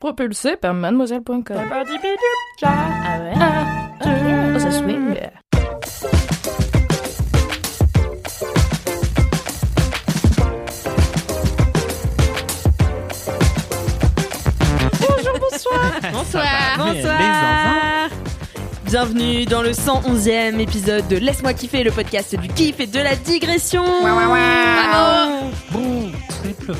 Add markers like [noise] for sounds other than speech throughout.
Propulsé par mademoiselle.com. Ah ouais? Oh, [laughs] ça swing. Bonsoir. Bonsoir. Bienvenue dans le 111e épisode de Laisse-moi kiffer, le podcast du kiff et de la digression. Bravo. Triple.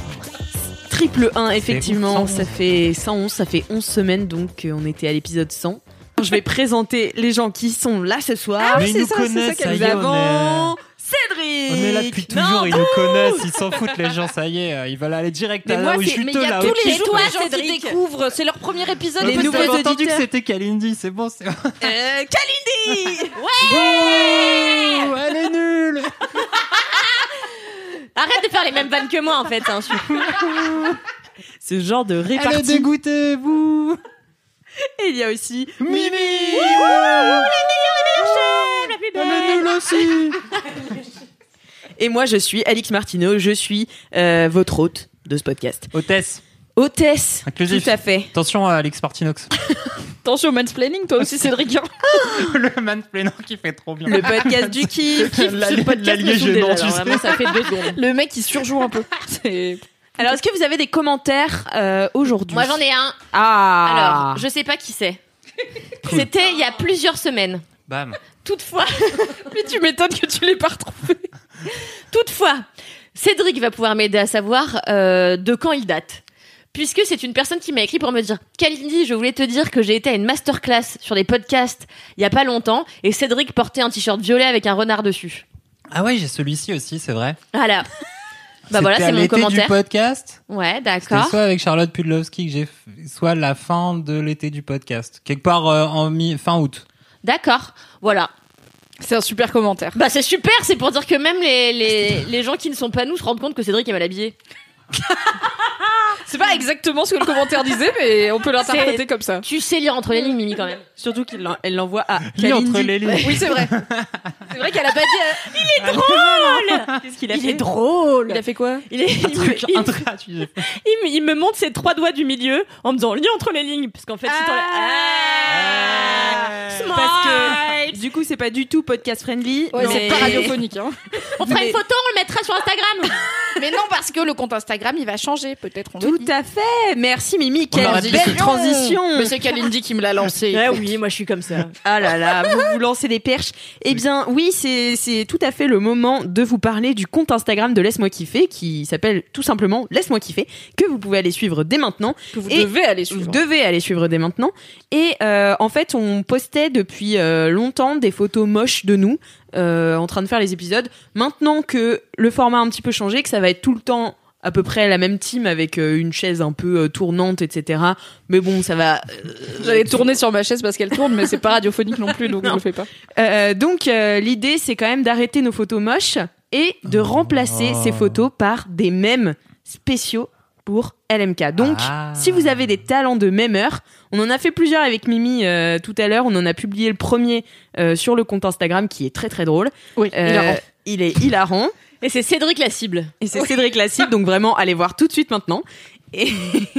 Triple 1, effectivement, ouf, 111. ça fait 111, ça fait 11 semaines donc euh, on était à l'épisode 100. Je vais [laughs] présenter les gens qui sont là ce soir. Ils nous connaissent, ça Nous y est, on avons est... Cédric. On est là depuis toujours, ils nous connaissent, ils s'en foutent les gens, ça y est, ils veulent aller direct Mais à moi, là où je c'est- suis mais il y a là tous les jours, toi, je Cédric. te découvre. C'est leur premier épisode. Les nouveaux avez entendu auditeurs. que c'était Kalindi, c'est bon, c'est bon. Euh, Kalindi [laughs] Ouh, elle est nulle [laughs] Arrête de faire les mêmes vannes que moi en fait. hein, je- [laughs] Ce genre de Elle est répartie. dégoûtée, vous Et il y a aussi Mimi Elle est nulle aussi [laughs] Et moi, je suis Alix Martineau, je suis euh, votre hôte de ce podcast. Hôtesse, Hôtesse, Inclusif. tout à fait. attention à Alex Martinox, [laughs] Attention au mansplaining, toi aussi Cédric. hein. [laughs] le mansplainer qui fait trop bien. Le podcast du kiff. [laughs] La- Ce podcast me saoule déjà, tu alors sais. vraiment, ça fait deux [laughs] secondes. Le mec il surjoue un peu. C'est Alors, est-ce que vous avez des commentaires euh, aujourd'hui? Moi j'en ai un. Ah Alors, je sais pas qui c'est. C'était il y a plusieurs semaines. Bam. Toutefois, Mais tu m'étonnes que tu l'aies pas retrouvé. toutefois, Cédric va pouvoir m'aider à savoir euh, de quand il date. Puisque c'est une personne qui m'a écrit pour me dire Kalindi, je voulais te dire que j'ai été à une masterclass sur les podcasts il y a pas longtemps et Cédric portait un t-shirt violet avec un renard dessus. Ah ouais, j'ai celui-ci aussi, c'est vrai. Voilà. [laughs] Bah voilà, C'était c'est mon l'été commentaire. du podcast. Ouais, d'accord. soit avec Charlotte Pudlowski que j'ai fait, soit la fin de l'été du podcast. Quelque part euh, en mi fin août. D'accord. Voilà. C'est un super commentaire. Bah c'est super, c'est pour dire que même les, les, les gens qui ne sont pas nous se rendent compte que Cédric est mal habillé. [laughs] C'est pas exactement ce que le commentaire disait, mais on peut l'interpréter comme ça. Tu sais lire entre les lignes, Mimi, quand même. Surtout qu'elle l'en- elle l'envoie à Lis entre les lignes. Oui, c'est vrai. [laughs] C'est vrai qu'elle a pas dit. euh, Qu'est-ce qu'il a Il fait est drôle. Il a fait quoi Il, est- il me, il- il me- il me montre ses trois doigts du milieu en me disant lis entre les lignes. Parce qu'en fait, si Ah. Parce que du coup, c'est pas du tout podcast friendly. Ouais, mais- c'est pas radiophonique. Hein. [laughs] On fera Mais- une photo, on le mettra sur Instagram. Mais non, parce que le compte Instagram il va changer, peut-être. On Tout à fait. Merci Mimi. Quelle belle transition. Mais c'est Kalindi qui me l'a lancé. Ouais, oui, moi je suis comme ça. Ah là là, vous vous lancez des perches. Eh bien, oui, c'est c'est tout à fait le moment de vous parler du compte Instagram de Laisse-moi kiffer, qui s'appelle tout simplement Laisse-moi kiffer, que vous pouvez aller suivre dès maintenant. Que vous Et devez aller Vous suivre. devez aller suivre dès maintenant. Et euh, en fait, on postait depuis euh, longtemps des photos moches de nous euh, en train de faire les épisodes. Maintenant que le format a un petit peu changé, que ça va être tout le temps à peu près la même team avec euh, une chaise un peu euh, tournante, etc. Mais bon, ça va. J'allais tourner sur ma chaise parce qu'elle tourne, mais c'est pas radiophonique non plus, donc je le fais pas. Euh, donc euh, l'idée c'est quand même d'arrêter nos photos moches et de remplacer ces photos par des mèmes spéciaux pour LMK. Donc Ah. si vous avez des talents de mémeurs, on en a fait plusieurs avec Mimi euh, tout à l'heure, on en a publié le premier euh, sur le compte Instagram qui est très très drôle. Oui, Euh, hilarant. il est hilarant Et c'est Cédric la cible. et c'est Cédric Lassib donc vraiment allez voir tout de suite maintenant. Et,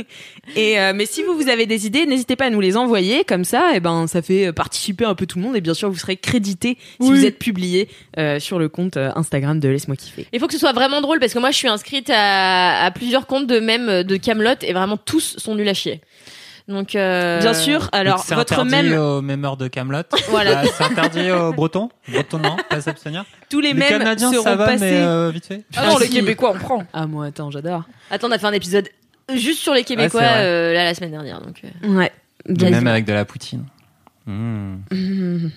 [laughs] et euh, mais si vous, vous avez des idées, n'hésitez pas à nous les envoyer comme ça. Et ben, ça fait participer un peu tout le monde et bien sûr vous serez crédité si vous êtes publié euh, sur le compte euh, Instagram de laisse-moi kiffer. Il faut que ce soit vraiment drôle parce que moi je suis inscrite à, à plusieurs comptes de même de Camelot et vraiment tous sont nuls à chier. Donc euh, Bien sûr. Alors c'est votre interdit même, aux mémeurs de Camelot. Voilà. c'est interdit aux Bretons. Bretons non, pas s'abstenir. tous les, Les mêmes Canadiens seront ça va, passés. mais euh, vite fait. Ah non, les si. Québécois, on prend. Ah moi attends, j'adore. Attends, on a fait un épisode juste sur les Québécois euh, là la semaine dernière. Donc. Ouais. Et Même avec de la poutine. Mmh.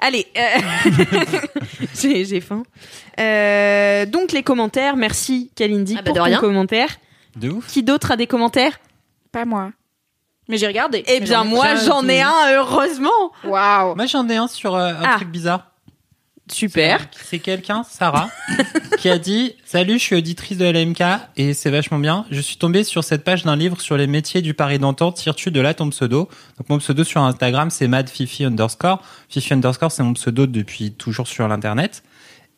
Allez, euh, [laughs] j'ai faim. Euh, donc les commentaires, merci Kalindi Ah bah, pour ton commentaire. De ouf. Qui d'autre a des commentaires? Pas moi. Mais j'ai regardé. Eh bien, moi, j'en ai un, heureusement. Waouh. Moi, j'en ai un sur euh, un Ah. truc bizarre. Super. C'est quelqu'un, Sarah, [laughs] qui a dit Salut, je suis auditrice de LMK et c'est vachement bien. Je suis tombée sur cette page d'un livre sur les métiers du Paris d'antan. Tires-tu de là ton pseudo? Donc, mon pseudo sur Instagram, c'est madfifi underscore. Fifi underscore, c'est mon pseudo depuis toujours sur l'internet.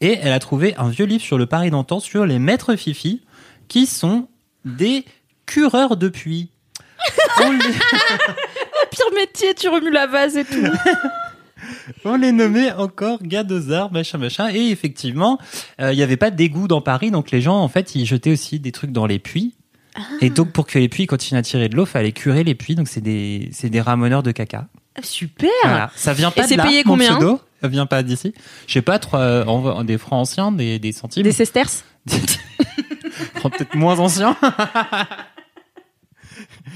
Et elle a trouvé un vieux livre sur le Paris d'antan sur les maîtres Fifi qui sont des cureurs de puits. On les- [laughs] Pire métier, tu remues la vase et tout. [laughs] On les nommait encore gadozards, machin, machin. Et effectivement, euh, il n'y avait pas d'égout dans Paris, donc les gens, en fait, ils jetaient aussi des trucs dans les puits. Et donc, pour que les puits continuent à tirer de l'eau, fallait curer les puits. Donc, c'est des, c'est des ramoneurs de caca. Super. Voilà. Ça vient pas Et de c'est là, payé mon combien pseudo. Ça vient pas d'ici. Je sais pas, trois, euh, en- des francs anciens, des, des centimes. Des sesterces [laughs] Peut-être moins anciens.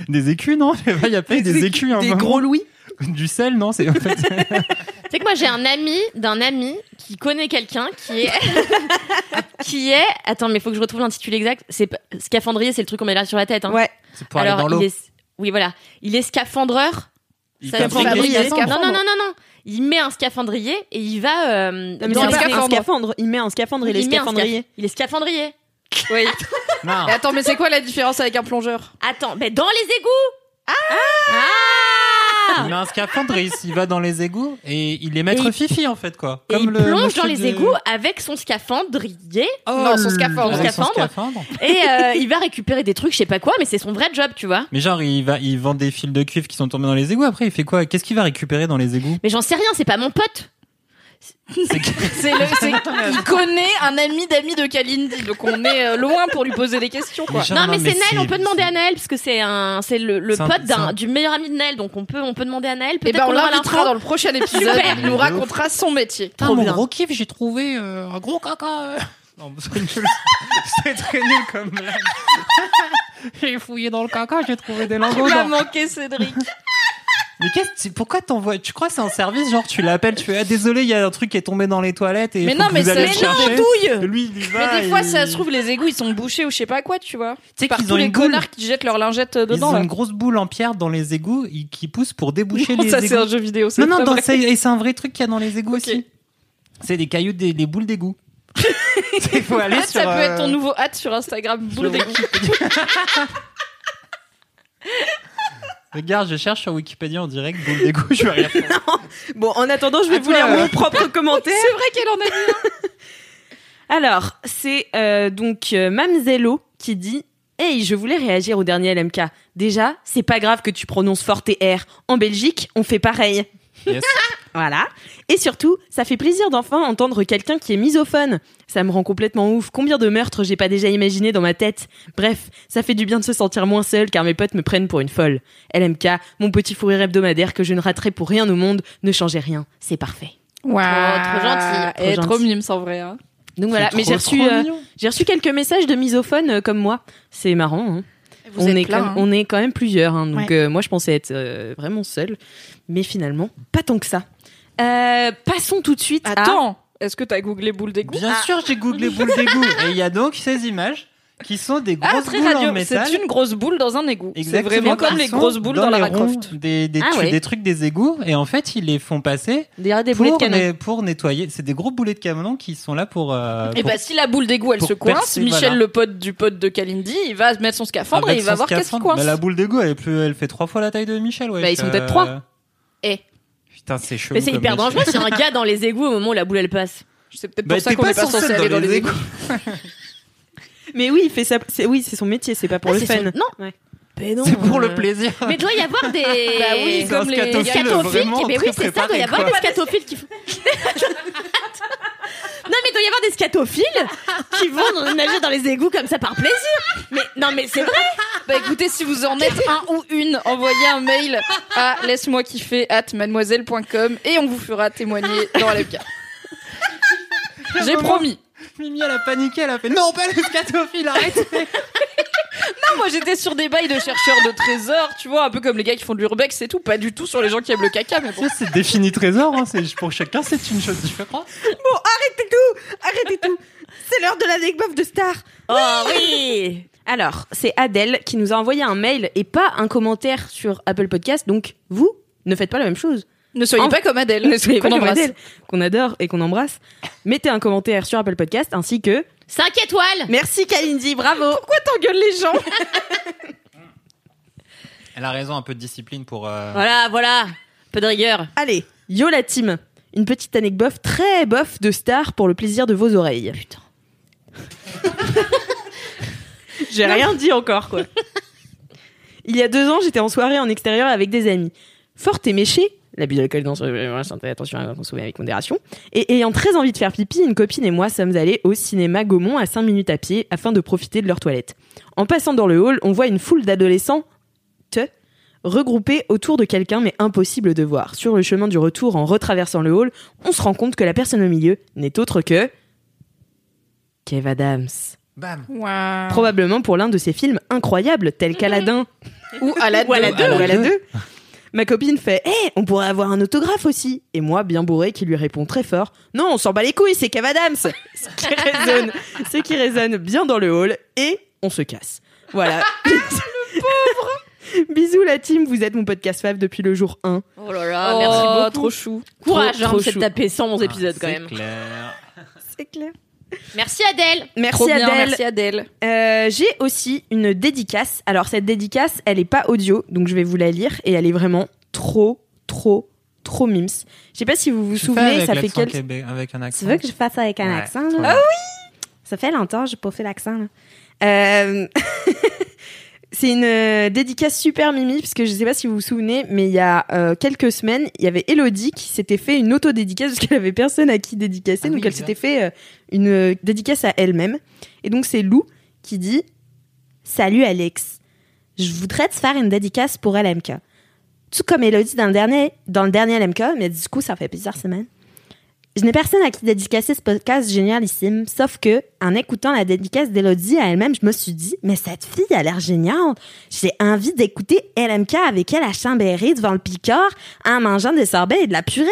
Des écus, non? Sais Il y a pas eu des écus, un Des moment. gros louis Du sel, non? C'est, en fait, [laughs] C'est que moi j'ai un ami d'un ami qui connaît quelqu'un qui est [laughs] qui est attends mais faut que je retrouve l'intitulé exact c'est scaphandrier c'est le truc qu'on met là sur la tête hein. Ouais. c'est pour aller dans alors l'eau. il est oui voilà il est scaphandreur Il Ça fabrique fabrique des des scaphandres. non non non non non il met un scaphandrier et il va euh, Non, mais dans les un scaphandre. Il met un scaphandre, il est Il un scaphandrier. scaph- il est scaphandrier Oui. [laughs] Non. Et attends, mais c'est quoi la différence avec un plongeur? Attends mais dans les égouts ah, Il met un scaphandre, il, il va dans les égouts et il est maître Et fifi en fait quoi. et Comme il le plonge dans les de- égouts avec son scaphandrier Oh, Non, son scaphandre. avec son Scaphandre. scaphandre. et euh, [laughs] il va récupérer des trucs je sais pas quoi mais c'est son vrai job tu vois Mais genre il va, il vend des fils de cuivre qui sont tombés dans les égouts. Après il fait quoi? Qu'est-ce qu'il va récupérer dans les égouts? Mais j'en sais rien c'est pas mon pote [laughs] C'est le, c'est- il connaît un ami d'ami de Kalindi, donc on est euh, loin pour lui poser des questions, quoi. Non, mais, c'est Naël, on peut demander à Naël parce que c'est un, c'est le, le C'est un- pote c'est un- d'un, du meilleur ami de Naël, donc on peut, on peut demander à Naël. Et Peut-être ben on qu'on aura l'invitera l'info. dans le prochain [laughs] épisode. Super. Il nous racontera son métier. Putain, mon gros kiff, j'ai trouvé euh, un gros caca. euh. Non, c'est nul. [laughs] C'est très nul comme blague. j'ai fouillé dans le caca, j'ai trouvé des lingots. Il m'a dans- manqué Cédric. Mais qu'est-ce pourquoi t'envoies Tu crois que c'est un service genre tu l'appelles, tu fais ah, désolé, il y a un truc qui est tombé dans les toilettes et Mais faut non, que mais vous c'est- allez le chercher. douille Lui, il y va. Mais des fois, ça se trouve, les égouts, ils sont bouchés ou je sais pas quoi, tu vois. Tu sais Par qu'ils tous ont les une boule. connards qui jettent leur lingette euh, Ils dedans, ont là. une grosse boule en pierre dans les égouts qui pousse pour déboucher les ça, c'est un égouts. jeu vidéo. c'est Non, non, pas dans- vrai. c'est et c'est un vrai truc qu'il y a dans les égouts Ok. aussi. C'est des cailloux, des, des boules d'égout. [laughs] Il faut aller sur. ça peut être ton euh, nouveau hâte sur Instagram. Boule d'égout. [laughs] Regarde, je cherche sur Wikipédia en direct boule d'égout, je vais rien faire. Bon, en attendant, je vais vous lire euh. mon propre [laughs] commentaire. C'est vrai qu'elle en a mis. [laughs] Alors, c'est euh, donc euh, Mamzello qui dit Hey, je voulais réagir au dernier LMK. Déjà, c'est pas grave que tu prononces fort tes R. En Belgique, on fait pareil. Yes. [laughs] Voilà. Et surtout, ça fait plaisir d'enfin entendre quelqu'un qui est misophone. Ça me rend complètement ouf. Combien de meurtres j'ai pas déjà imaginé dans ma tête? Bref, ça fait du bien de se sentir moins seul car mes potes me prennent pour une folle. LMK, mon petit fou rire hebdomadaire que je ne raterai pour rien au monde, ne changez rien. C'est parfait. Waouh, trop gentil, trop Et trop gentil. mime, en vrai. hein. Donc voilà, mais j'ai trop, reçu, trop euh, j'ai reçu quelques messages de misophones euh, comme moi. C'est marrant. hein. Vous on, êtes est plein, quand, hein. on est quand même plusieurs. hein. donc Ouais. euh, moi, je pensais être euh, vraiment seule. Mais finalement, pas tant que ça. Euh, passons tout de suite à... Attends, est-ce que t'as googlé boule d'égout Bien sûr, j'ai googlé boule [laughs] d'égout. Et il y a donc ces images qui sont des Ah, grosses très boules en radio. métal. C'est une grosse boule dans un égout. C'est Exactement, vraiment comme les grosses boules dans, les Lara ronds Croft. Des, des, Ah ouais. des trucs des égouts et en fait ils les font passer Des, des pour, boulets de né- pour nettoyer. C'est des gros boulets de canon qui sont là pour. euh, Et pour- bah si la boule d'égout elle se coince, percer, Michel voilà. le pote du pote de Kalindi, il va mettre son scaphandre et avec il va voir qu'est-ce qui scaphandre. coince. Bah, la boule d'égout elle, est plus- elle fait trois fois la taille de Michel. Ouais. Bah, ils sont peut-être trois. Eh. Putain, c'est chaud. Mais c'est hyper dangereux si un gars dans les [laughs] égouts au moment où la boule elle passe. C'est peut-être Bah, pour ça t'es qu'on pas est pas censé aller dans dans les les égouts. Mais oui, il fait ça. c'est- Oui, c'est son métier. C'est pas pour Ah, le fun. son- Non. Ouais. Non. C'est pour euh, le plaisir. Mais il doit y avoir des. [laughs] Bah oui, comme les scatophiles. qui- mais oui, c'est ça, doit y avoir quoi. des scatophiles qui font. [laughs] Non mais il doit y avoir des scatophiles qui vont nager dans les égouts comme ça par plaisir. Mais non mais c'est vrai. Bah écoutez, si vous en êtes un ou une, envoyez un mail à laisse-moi kiffer at mademoiselle.com et on vous fera témoigner dans LFK. J'ai Vraiment. promis. Mimi elle a paniqué, elle a fait non pas les scatophiles, arrête. [laughs] Non, moi j'étais sur des bails de chercheurs de trésors, tu vois, un peu comme les gars qui font de l'urbex et tout, pas du tout sur les gens qui aiment le caca, mais bon. Ça, c'est défini trésor, hein, c'est pour chacun c'est une chose différente. Bon, arrêtez tout Arrêtez tout C'est l'heure de l'anecdote de Star Oh oui. Alors, c'est Adèle qui nous a envoyé un mail et pas un commentaire sur Apple Podcast. Donc, vous, ne faites pas la même chose. Ne soyez En- pas comme Adèle. Ne soyez qu'on pas comme embrasse. Adèle, qu'on adore et qu'on embrasse. Mettez un commentaire sur Apple Podcast ainsi que 5 étoiles Merci Kalindi, bravo. Pourquoi t'engueules les gens? [laughs] Elle a raison, un peu de discipline pour. euh, Voilà, voilà. Peu de rigueur. Allez, yo la team. Une petite anecdote très bof de star pour le plaisir de vos oreilles. Putain. [laughs] J'ai rien dit encore, quoi. [laughs] Il y a deux ans, j'étais en soirée en extérieur avec des amis. Forte et méchée, l'abus d'alcool dans santé, attention à consommer avec modération, et ayant très envie de faire pipi, une copine et moi sommes allés au cinéma Gaumont à 5 minutes à pied afin de profiter de leur toilette. En passant dans le hall, on voit une foule d'adolescents te regroupés autour de quelqu'un mais impossible de voir. Sur le chemin du retour en retraversant le hall, on se rend compte que la personne au milieu n'est autre que Kev Adams. Bam. Waouh. Probablement pour l'un de ses films incroyables tels qu'Aladin Ou Aladdin, ou Aladdin. Ma copine fait "Eh, on pourrait avoir un autographe aussi." Et moi, bien bourré, qui lui répond très fort "Non, on s'en bat les couilles, c'est Kev Adams." Ce qui [laughs] résonne, ce qui résonne bien dans le hall et on se casse. Voilà. [laughs] le pauvre. [laughs] Bisous la team, vous êtes mon podcast fave depuis le jour 1. Oh là là, Oh, merci beaucoup. trop chou. Courage, Trop, hein, trop c'est de taper 111 épisodes quand C'est même. clair. C'est clair. Merci Adèle. Merci Trop bien, Adèle. merci Adèle. Euh, j'ai aussi une dédicace. Alors cette dédicace, elle est pas audio, donc je vais vous la lire et elle est vraiment trop, trop, trop mims. Je sais pas si vous vous Tu fais souvenez, avec ça fait québé- avec un accent. Tu veux que je fasse avec un Ouais. accent. Ah oui. Ça fait longtemps, j'ai pas fait l'accent. là. Euh, [laughs] C'est une euh, dédicace super mimi, parce que je sais pas si vous vous souvenez, mais il y a euh, quelques semaines, il y avait Elodie qui s'était fait une auto-dédicace, parce qu'elle avait personne à qui dédicacer, Ah donc oui, elle s'était fait euh, une dédicace à elle-même. Et donc c'est Lou qui dit Salut Alex, je voudrais te faire une dédicace pour LMK. Tout comme Elodie dans le dernier, dans le dernier LMK, mais du coup, ça fait plusieurs semaines. Je n'ai personne à qui dédicacer ce podcast génialissime, sauf que, en écoutant la dédicace d'Elodie à elle-même, je me suis dit, mais cette fille a l'air géniale. J'ai envie d'écouter LMK avec elle à Chambéry devant le Picard en mangeant des sorbets et de la purée.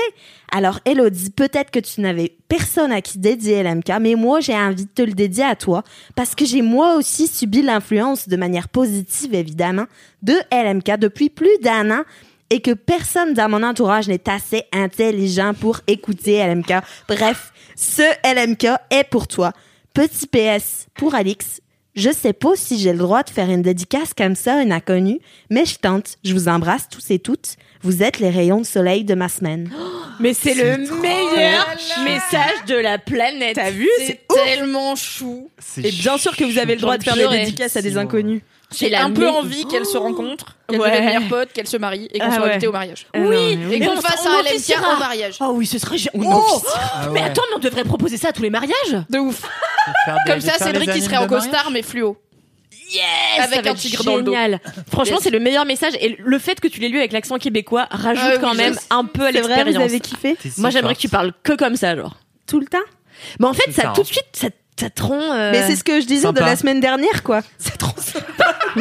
Alors, Elodie, peut-être que tu n'avais personne à qui dédier LMK, mais moi, j'ai envie de te le dédier à toi parce que j'ai moi aussi subi l'influence de manière positive, évidemment, de LMK depuis plus d'un an et que personne dans mon entourage n'est assez intelligent pour écouter LMK. Bref, ce LMK est pour toi. Petit PS pour Alix. Je sais pas si j'ai le droit de faire une dédicace comme ça à une inconnue, mais je tente. Je vous embrasse tous et toutes. Vous êtes les rayons de soleil de ma semaine. [gasps] Mais c'est le meilleur message de la planète. T'as vu? C'est tellement chou. Et bien sûr que vous avez le droit de faire des dédicaces à des inconnus. C'est J'ai un peu envie qu'elles se rencontrent, qu'elles Ouais. deviennent meilleures potes, qu'elles se marient et qu'on Ah soit ouais. invitées au mariage. Euh, non, Oui, mais Et qu'on on- fasse un LMK au mariage. Oh oui, ce serait génial. Oh Ah Mais attends, mais on devrait proposer ça à tous les mariages. De ouf. Des- Comme ça, Cédric, il serait en costard, mais fluo. Yes, Avec un tigre dans le dos. génial. Franchement, Yes. c'est le meilleur message et le fait que tu l'aies lu avec l'accent québécois rajoute Ah quand même sais. un peu à vrai, vous l'expérience. avez kiffé Moi, j'aimerais que tu parles que comme ça, genre. tout le temps Mais en fait, ça, ça, hein. tout de suite, ça, ça te rend. euh, Mais c'est ce que je disais Sympa. de la semaine dernière, quoi. [laughs] C'est trop sympa. [laughs]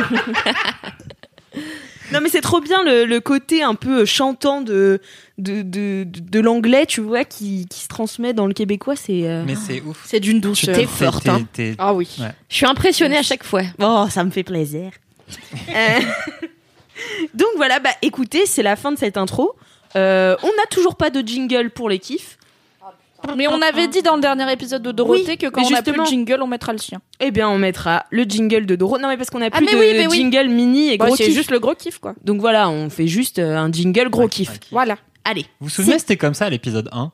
non, mais c'est trop bien le, le côté un peu chantant de, de, de, de, de l'anglais, tu vois, qui, qui se transmet dans le québécois. C'est. euh, Mais c'est ouf. C'est d'une douceur. T'es forte, hein. t'es- Ah oui. Ouais. Je suis impressionnée à chaque fois. Oh, ça me fait plaisir. [laughs] Euh, Donc voilà, bah écoutez, c'est la fin de cette intro. Euh, on n'a toujours pas de jingle pour les kiffs. Mais on avait dit dans le dernier épisode de Dorothée Oui, que quand on a plus de jingle, on mettra le sien. Eh bien, on mettra le jingle de Doro. Non, mais parce qu'on a Ah, plus mais de oui, mais oui. jingle mini et Bah, gros c'est kiff. juste le gros kiff, quoi. Donc voilà, on fait juste euh, un jingle gros Ouais, kiff. Voilà. Allez. Vous vous souvenez, c'était comme ça à l'épisode 1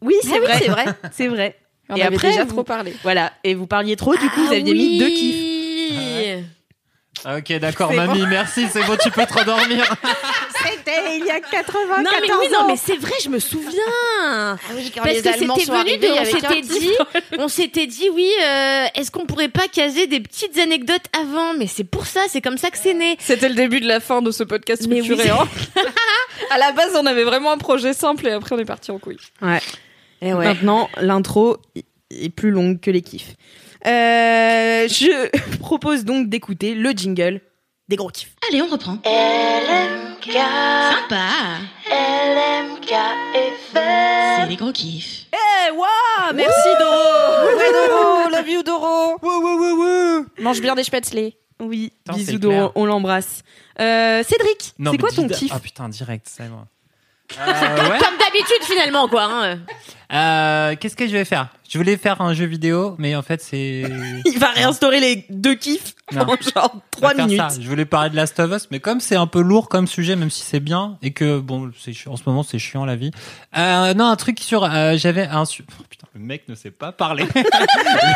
Oui, c'est Ah oui, vrai. c'est vrai. [laughs] C'est vrai. On Et avait après, déjà vous- trop parlé. Voilà. Et vous parliez trop, du coup, vous aviez mis deux kiffs. Ah, Ok, d'accord, C'est mamie, merci, c'est bon, tu peux te [laughs] rendormir. C'était il y a 80 Non mais oui, non mais c'est vrai, je me souviens. Parce que c'était venu, de, on s'était dit, on s'était dit oui, euh, est-ce qu'on pourrait pas caser des petites anecdotes avant? Mais c'est pour ça, c'est comme ça que c'est né. C'était le début de la fin de ce podcast Mais oui, structuré. hein. [laughs] à la base, on avait vraiment un projet simple et après, on est parti en couille. Ouais. Et ouais. Maintenant, l'intro est plus longue que les kiffs. Euh, je [laughs] propose donc d'écouter le jingle des gros kiffs. Allez, on reprend. Sympa. C'est les gros kiffs. Eh, waouh Merci Doro Doro [laughs] Love you, Doro Mange bien des spätzle. Oui, bisous clair. on l'embrasse. Euh, Cédric, c'est quoi ton kiff? Ah putain, direct, c'est moi. Euh, ouais. [laughs] Comme d'habitude finalement quoi. Hein. Euh, Qu'est-ce que je vais faire? Je voulais faire un jeu vidéo, mais en fait, c'est. [laughs] Il va réinstaurer les deux kiffs [laughs] Non. en genre va faire minutes. ça. Je voulais parler de Last of Us, mais comme c'est un peu lourd comme sujet, même si c'est bien, et que bon, c'est chi- en ce moment c'est chiant la vie. Euh, non, un truc sur, euh, j'avais un su- oh, putain, le mec ne sait pas parler.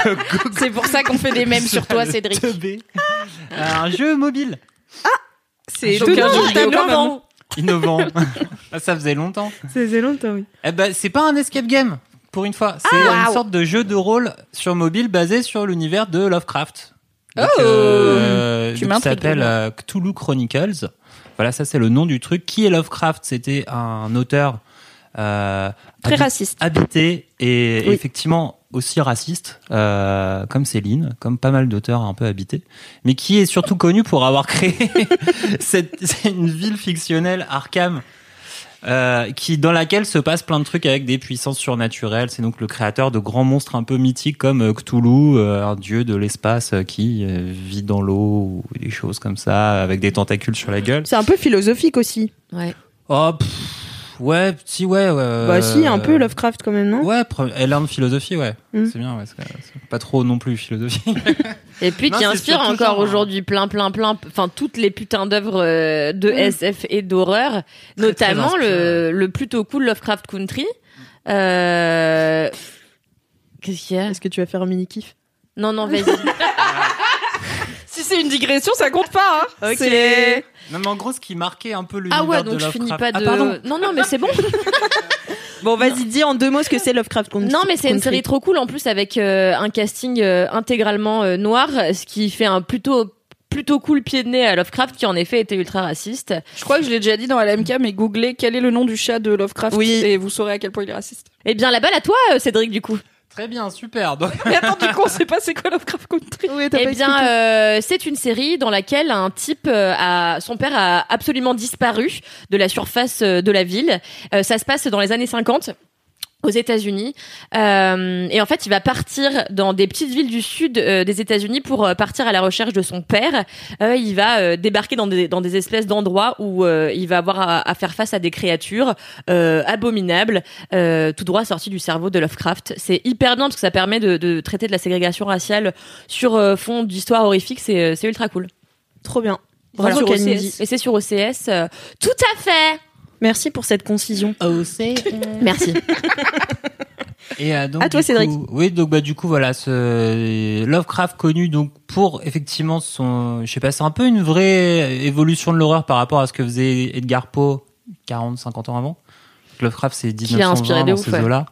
Le C'est pour ça qu'on fait des mèmes sur toi, le Cédric. teubé. Euh, un jeu mobile C'est Aucun étonnant, jeu vidéo, quand même. Innovant. [laughs] Ah, Ça faisait longtemps. Ça faisait longtemps, oui. Eh ben, c'est pas un escape game. Pour une fois, c'est Ah, une sorte de jeu de rôle sur mobile basé sur l'univers de Lovecraft. Donc, Oh euh, qui s'appelle euh, Cthulhu Chronicles. Voilà, ça c'est le nom du truc. Qui est Lovecraft? C'était un auteur euh, Très habi- raciste. habité et Oui. effectivement aussi raciste, euh, comme Céline, comme pas mal d'auteurs un peu habités, mais qui est surtout connu pour avoir créé [laughs] cette, c'est une ville fictionnelle, Arkham, euh, qui dans laquelle se passe plein de trucs avec des puissances surnaturelles. C'est donc le créateur de grands monstres un peu mythiques comme euh, Cthulhu, euh, un dieu de l'espace euh, qui euh, vit dans l'eau ou des choses comme ça, avec des tentacules sur la gueule. C'est un peu philosophique aussi. Ouais. Oh, pff, ouais, si, ouais, ouais. Bah si, un peu euh, Lovecraft quand même, non? Ouais, pre- elle a une philosophie, ouais. Mm. C'est bien, ouais. c'est- c'est Pas trop non plus philosophie. [laughs] Et puis Non, qui inspire encore genre, hein. aujourd'hui plein, plein, plein, enfin toutes les putains d'œuvres euh, de SF et d'horreur, notamment très le, le plutôt cool Lovecraft Country. Euh... Qu'est-ce qu'il y a? Est-ce que tu vas faire un mini kiff Non, non, vas-y. [laughs] Si c'est une digression, ça compte pas. Hein. Ok. Non, mais en gros, ce qui marquait un peu l'univers ah ouais, de donc je Lovecraft. finis pas Ah, de. pardon. non, non, mais c'est bon. [laughs] Bon, vas-y, dis en deux mots ce que c'est Lovecraft Country. Non, mais c'est une série trop cool en plus avec euh, un casting euh, intégralement euh, noir, ce qui fait un plutôt plutôt cool pied de nez à Lovecraft qui en effet était ultra raciste. Je crois que je l'ai déjà dit dans LMK, mais googlez quel est le nom du chat de Lovecraft Oui. et vous saurez à quel point il est raciste. Eh bien, la balle à toi, Cédric, du coup. Très bien, super. Donc, [laughs] Mais attends, du coup, on sait pas c'est quoi Lovecraft Country. Oui, t'as Eh bien, euh, c'est une série dans laquelle un type euh, a son père a absolument disparu de la surface euh, de la ville. Euh, ça se passe dans les années 50 aux États-Unis Euh, et en fait il va partir dans des petites villes du sud euh, des États-Unis pour euh, partir à la recherche de son père. Euh, il va euh, débarquer dans des dans des espèces d'endroits où euh, il va avoir à, à faire face à des créatures euh, abominables, euh, tout droit sorties du cerveau de Lovecraft. C'est hyper bien parce que ça permet de, de traiter de la ségrégation raciale sur euh, fond d'histoire horrifique. C'est c'est ultra cool. Trop bien. Voilà. Sur. OCS. Et c'est sur OCS. euh, tout à fait. Merci pour cette concision. [laughs] Merci. Et euh, donc, À toi, Cédric. coup- oui, donc bah du coup voilà, ce Lovecraft connu donc pour effectivement son, je sais pas, c'est un peu une vraie évolution de l'horreur par rapport à ce que faisait Edgar Poe 40, 50 ans avant. Lovecraft c'est Qui l'a inspiré 1920 de dans ouf, ces ouais. eaux-là.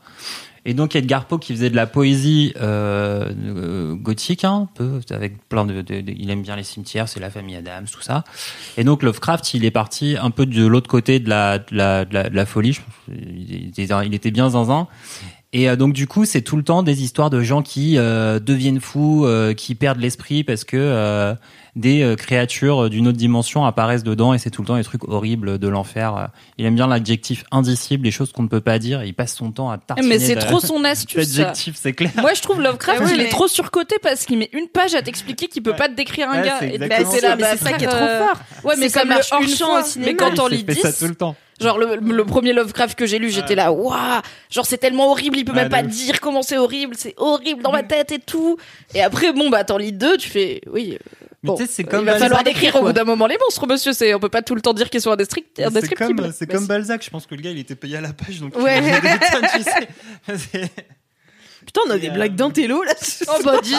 Et donc Edgar Poe qui faisait de la poésie euh, euh, gothique hein, un peu avec plein de, de- de- il aime bien les cimetières, c'est la famille Adams tout ça. Et donc Lovecraft il est parti un peu de l'autre côté de la de la, la, la folie. Il était, il était bien zinzin. Et euh, donc du coup, c'est tout le temps des histoires de gens qui euh, deviennent fous, euh, qui perdent l'esprit parce que euh, des euh, créatures d'une autre dimension apparaissent dedans et c'est tout le temps des trucs horribles de l'enfer. Euh, Il aime bien l'adjectif indicible, les choses qu'on ne peut pas dire. Il passe son temps à tartiner. Mais c'est trop son astuce. L'adjectif, c'est clair. Moi, je trouve Lovecraft, Ah ouais, il mais- est trop surcoté parce qu'il met une page à t'expliquer qu'il peut pas te décrire un Ouais, gars. c'est bah, c'est ça qui est trop euh, fort. Ouais, mais comme le marche une hors-champ au cinéma. Mais quand on lit fait ça 10, tout le temps. Genre le, le premier Lovecraft que j'ai lu, j'étais là, waouh, genre c'est tellement horrible, il peut Ouais, même pas dire comment c'est horrible, c'est horrible dans ma tête et tout. Et après, bon bah t'en lis deux, tu fais, oui. Euh, Mais bon, tu sais, c'est il comme va falloir décrire au bout d'un moment les monstres, monsieur. C'est, on peut pas tout le temps dire qu'ils sont indestrict- C'est indescriptibles. comme, c'est comme. Balzac. Je pense que le gars, il était payé à la page, donc Ouais. il tonnes, [laughs] tu sais. Putain, on a des Et, euh, blagues d'intello là. [laughs] Oh bah dis.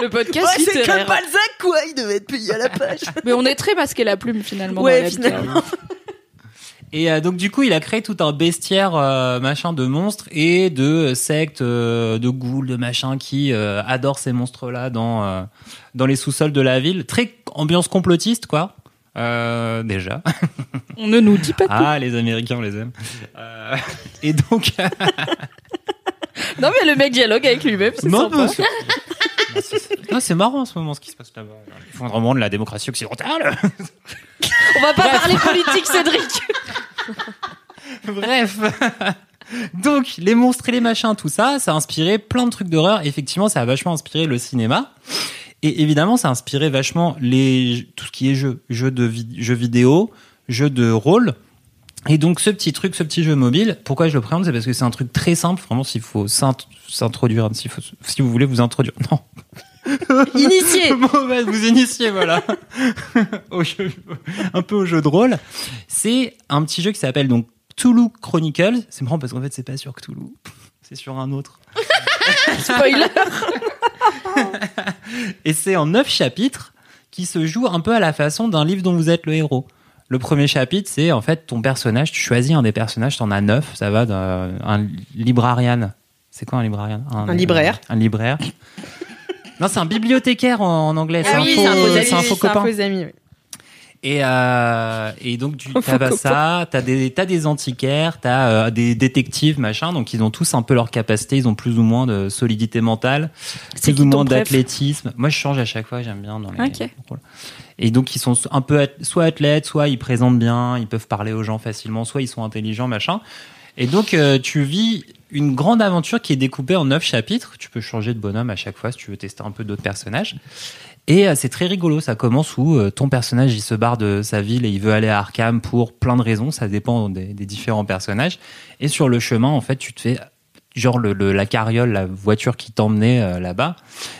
Le podcast Ouais, c'est comme Balzac quoi, il devait être payé à la page. Mais on est très masqué la plume finalement. Ouais, dans la finalement. Et euh, donc du coup, il a créé tout un bestiaire euh, machin de monstres et de sectes, euh, de ghouls, de machin qui adorent ces monstres-là dans dans les sous-sols de la ville. Très ambiance complotiste, quoi. Déjà. [laughs] On ne nous dit pas tout. Ah, les Américains, on les aime. Et donc, [laughs] Non mais le mec dialogue avec lui-même, c'est non, sympa. c'est- non, c'est marrant en ce moment ce qui se passe là-bas. L'effondrement de la démocratie occidentale. On va pas parler politique, Cédric. [laughs] Bref. Donc, les monstres et les machins, tout ça, ça a inspiré plein de trucs d'horreur. Effectivement, ça a vachement inspiré le cinéma. Et évidemment, ça a inspiré vachement les, tout ce qui est jeux, jeux de vidéo, jeux de rôle. Et donc, ce petit truc, ce petit jeu mobile, pourquoi je le présente, c'est parce que c'est un truc très simple. Vraiment, s'il faut s'int- s'introduire, si vous voulez vous introduire. Non. [laughs] Initié. [laughs] Bon, bah, vous initiez, voilà. [laughs] au jeu, un peu au jeu de rôle. C'est un petit jeu qui s'appelle donc Cthulhu Chronicles. C'est marrant parce qu'en fait, c'est pas sur Cthulhu. C'est sur un autre. Spoiler. Et c'est en neuf chapitres qui se jouent un peu à la façon d'un livre dont vous êtes le héros. Le premier chapitre, c'est en fait ton personnage. Tu choisis un des personnages, t'en as neuf. Ça va d'un un librarian. C'est quoi un librarian? Un libraire. Un libraire. Non, c'est un bibliothécaire en, en anglais. C'est Ah un oui, c'est un faux c'est un faux c'est un copain. faux ami, oui. Et, euh, et donc, tu as ça, t'as des, t'as des antiquaires, t'as euh, des détectives, machin. Donc, ils ont tous un peu leur capacité. Ils ont plus ou moins de solidité mentale, plus ou moins d'athlétisme. Moi, je change à chaque fois. J'aime bien dans les. Et donc, ils sont un peu ath- soit athlètes, soit ils présentent bien, ils peuvent parler aux gens facilement, soit ils sont intelligents, machin. Et donc, euh, tu vis une grande aventure qui est découpée en neuf chapitres. Tu peux changer de bonhomme à chaque fois si tu veux tester un peu d'autres personnages. Et euh, c'est très rigolo. Ça commence où euh, ton personnage il se barre de sa ville et il veut aller à Arkham pour plein de raisons. Ça dépend des, différents personnages. Et sur le chemin, en fait, tu te fais genre la carriole, la voiture qui t'emmenait euh, là-bas.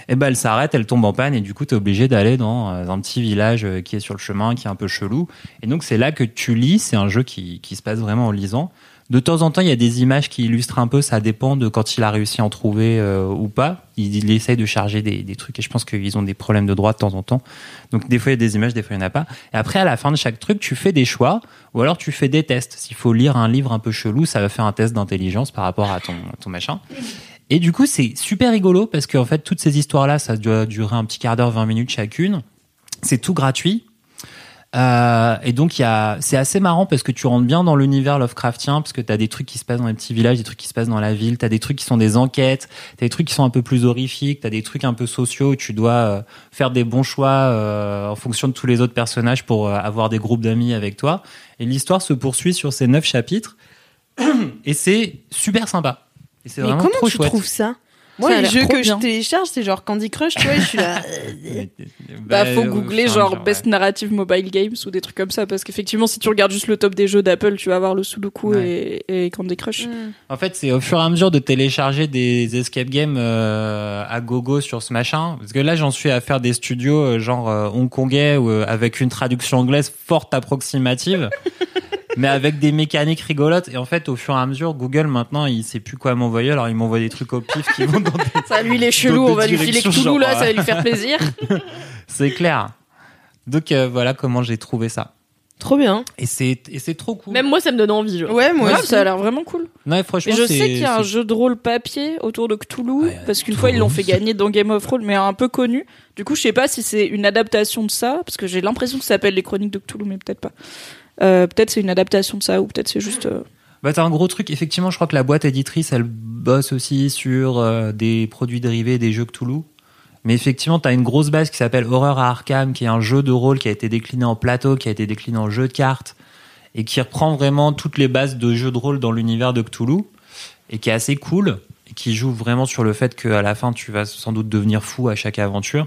Et ben elle s'arrête, elle tombe en panne et du coup t'es obligé d'aller dans un petit village qui est sur le chemin, qui est un peu chelou. Et donc c'est là que tu lis. C'est un jeu qui se passe vraiment en lisant. De temps en temps, il y a des images qui illustrent un peu. Ça dépend de quand il a réussi à en trouver euh, ou pas. Il, essaye de charger des, des trucs et je pense qu'ils ont des problèmes de droit de temps en temps. Donc des fois il y a des images, des fois il n'y en a pas. Et après à la fin de chaque truc, tu fais des choix ou alors tu fais des tests. S'il faut lire un livre un peu chelou, ça va faire un test d'intelligence par rapport à ton, ton machin. Et du coup, c'est super rigolo parce qu'en fait, toutes ces histoires-là, ça doit durer un petit quart d'heure, 20 minutes chacune. C'est tout gratuit. Euh, et donc, c'est assez marrant parce que tu rentres bien dans l'univers Lovecraftien parce que tu as des trucs qui se passent dans les petits villages, des trucs qui se passent dans la ville, tu as des trucs qui sont des enquêtes, tu as des trucs qui sont un peu plus horrifiques, tu as des trucs un peu sociaux où tu dois euh, faire des bons choix euh, en fonction de tous les autres personnages pour avoir des groupes d'amis avec toi. Et l'histoire se poursuit sur ces neuf chapitres [clears throat] et c'est super sympa. Et c'est vraiment comment trop tu chouette. trouves ça? Moi, Ça les jeux que bien. je télécharge, c'est genre Candy Crush, tu vois, et je suis là. [laughs] Bah, faut euh, googler genre ouais. Best Narrative Mobile Games ou des trucs comme ça parce qu'effectivement si tu regardes juste le top des jeux d'Apple tu vas avoir le Sudoku Ouais. et, et Candy Crush. En fait, c'est au fur et à mesure de télécharger des escape games euh, à gogo sur ce machin. Parce que là, j'en suis à faire des studios euh, genre euh, hongkongais ou euh, avec une traduction anglaise forte approximative. [laughs] mais avec des mécaniques rigolotes. Et en fait, au fur et à mesure, Google, maintenant, il sait plus quoi m'envoyer. Alors, il m'envoie des trucs au pif qui vont dans des... Ça lui il est chelou, on va lui filer Cthulhu là, ça va lui faire plaisir. [laughs] C'est clair. Donc, euh, voilà comment j'ai trouvé ça. Trop bien. Et c'est, et c'est trop cool. Même moi, ça me donne envie. genre. Ouais, moi Ouais, aussi. ça a l'air vraiment cool. Non, et franchement, Et je c'est- sais qu'il y a un c'est- jeu de rôle papier autour de Cthulhu, Ouais, parce qu'une fois ils l'ont fait gagner dans Game of Thrones, mais un peu connu. Du coup, je sais pas si c'est une adaptation de ça, parce que j'ai l'impression que ça s'appelle les Chroniques de Cthulhu, mais peut-être pas. Euh, peut-être c'est une adaptation de ça, ou peut-être c'est juste. euh, Bah, t'as un gros truc. Effectivement, je crois que la boîte éditrice, elle bosse aussi sur euh, des produits dérivés des jeux Cthulhu. Mais effectivement, t'as une grosse base qui s'appelle Horror à Arkham, qui est un jeu de rôle qui a été décliné en plateau, qui a été décliné en jeu de cartes, et qui reprend vraiment toutes les bases de jeux de rôle dans l'univers de Cthulhu, et qui est assez cool, et qui joue vraiment sur le fait qu'à la fin, tu vas sans doute devenir fou à chaque aventure.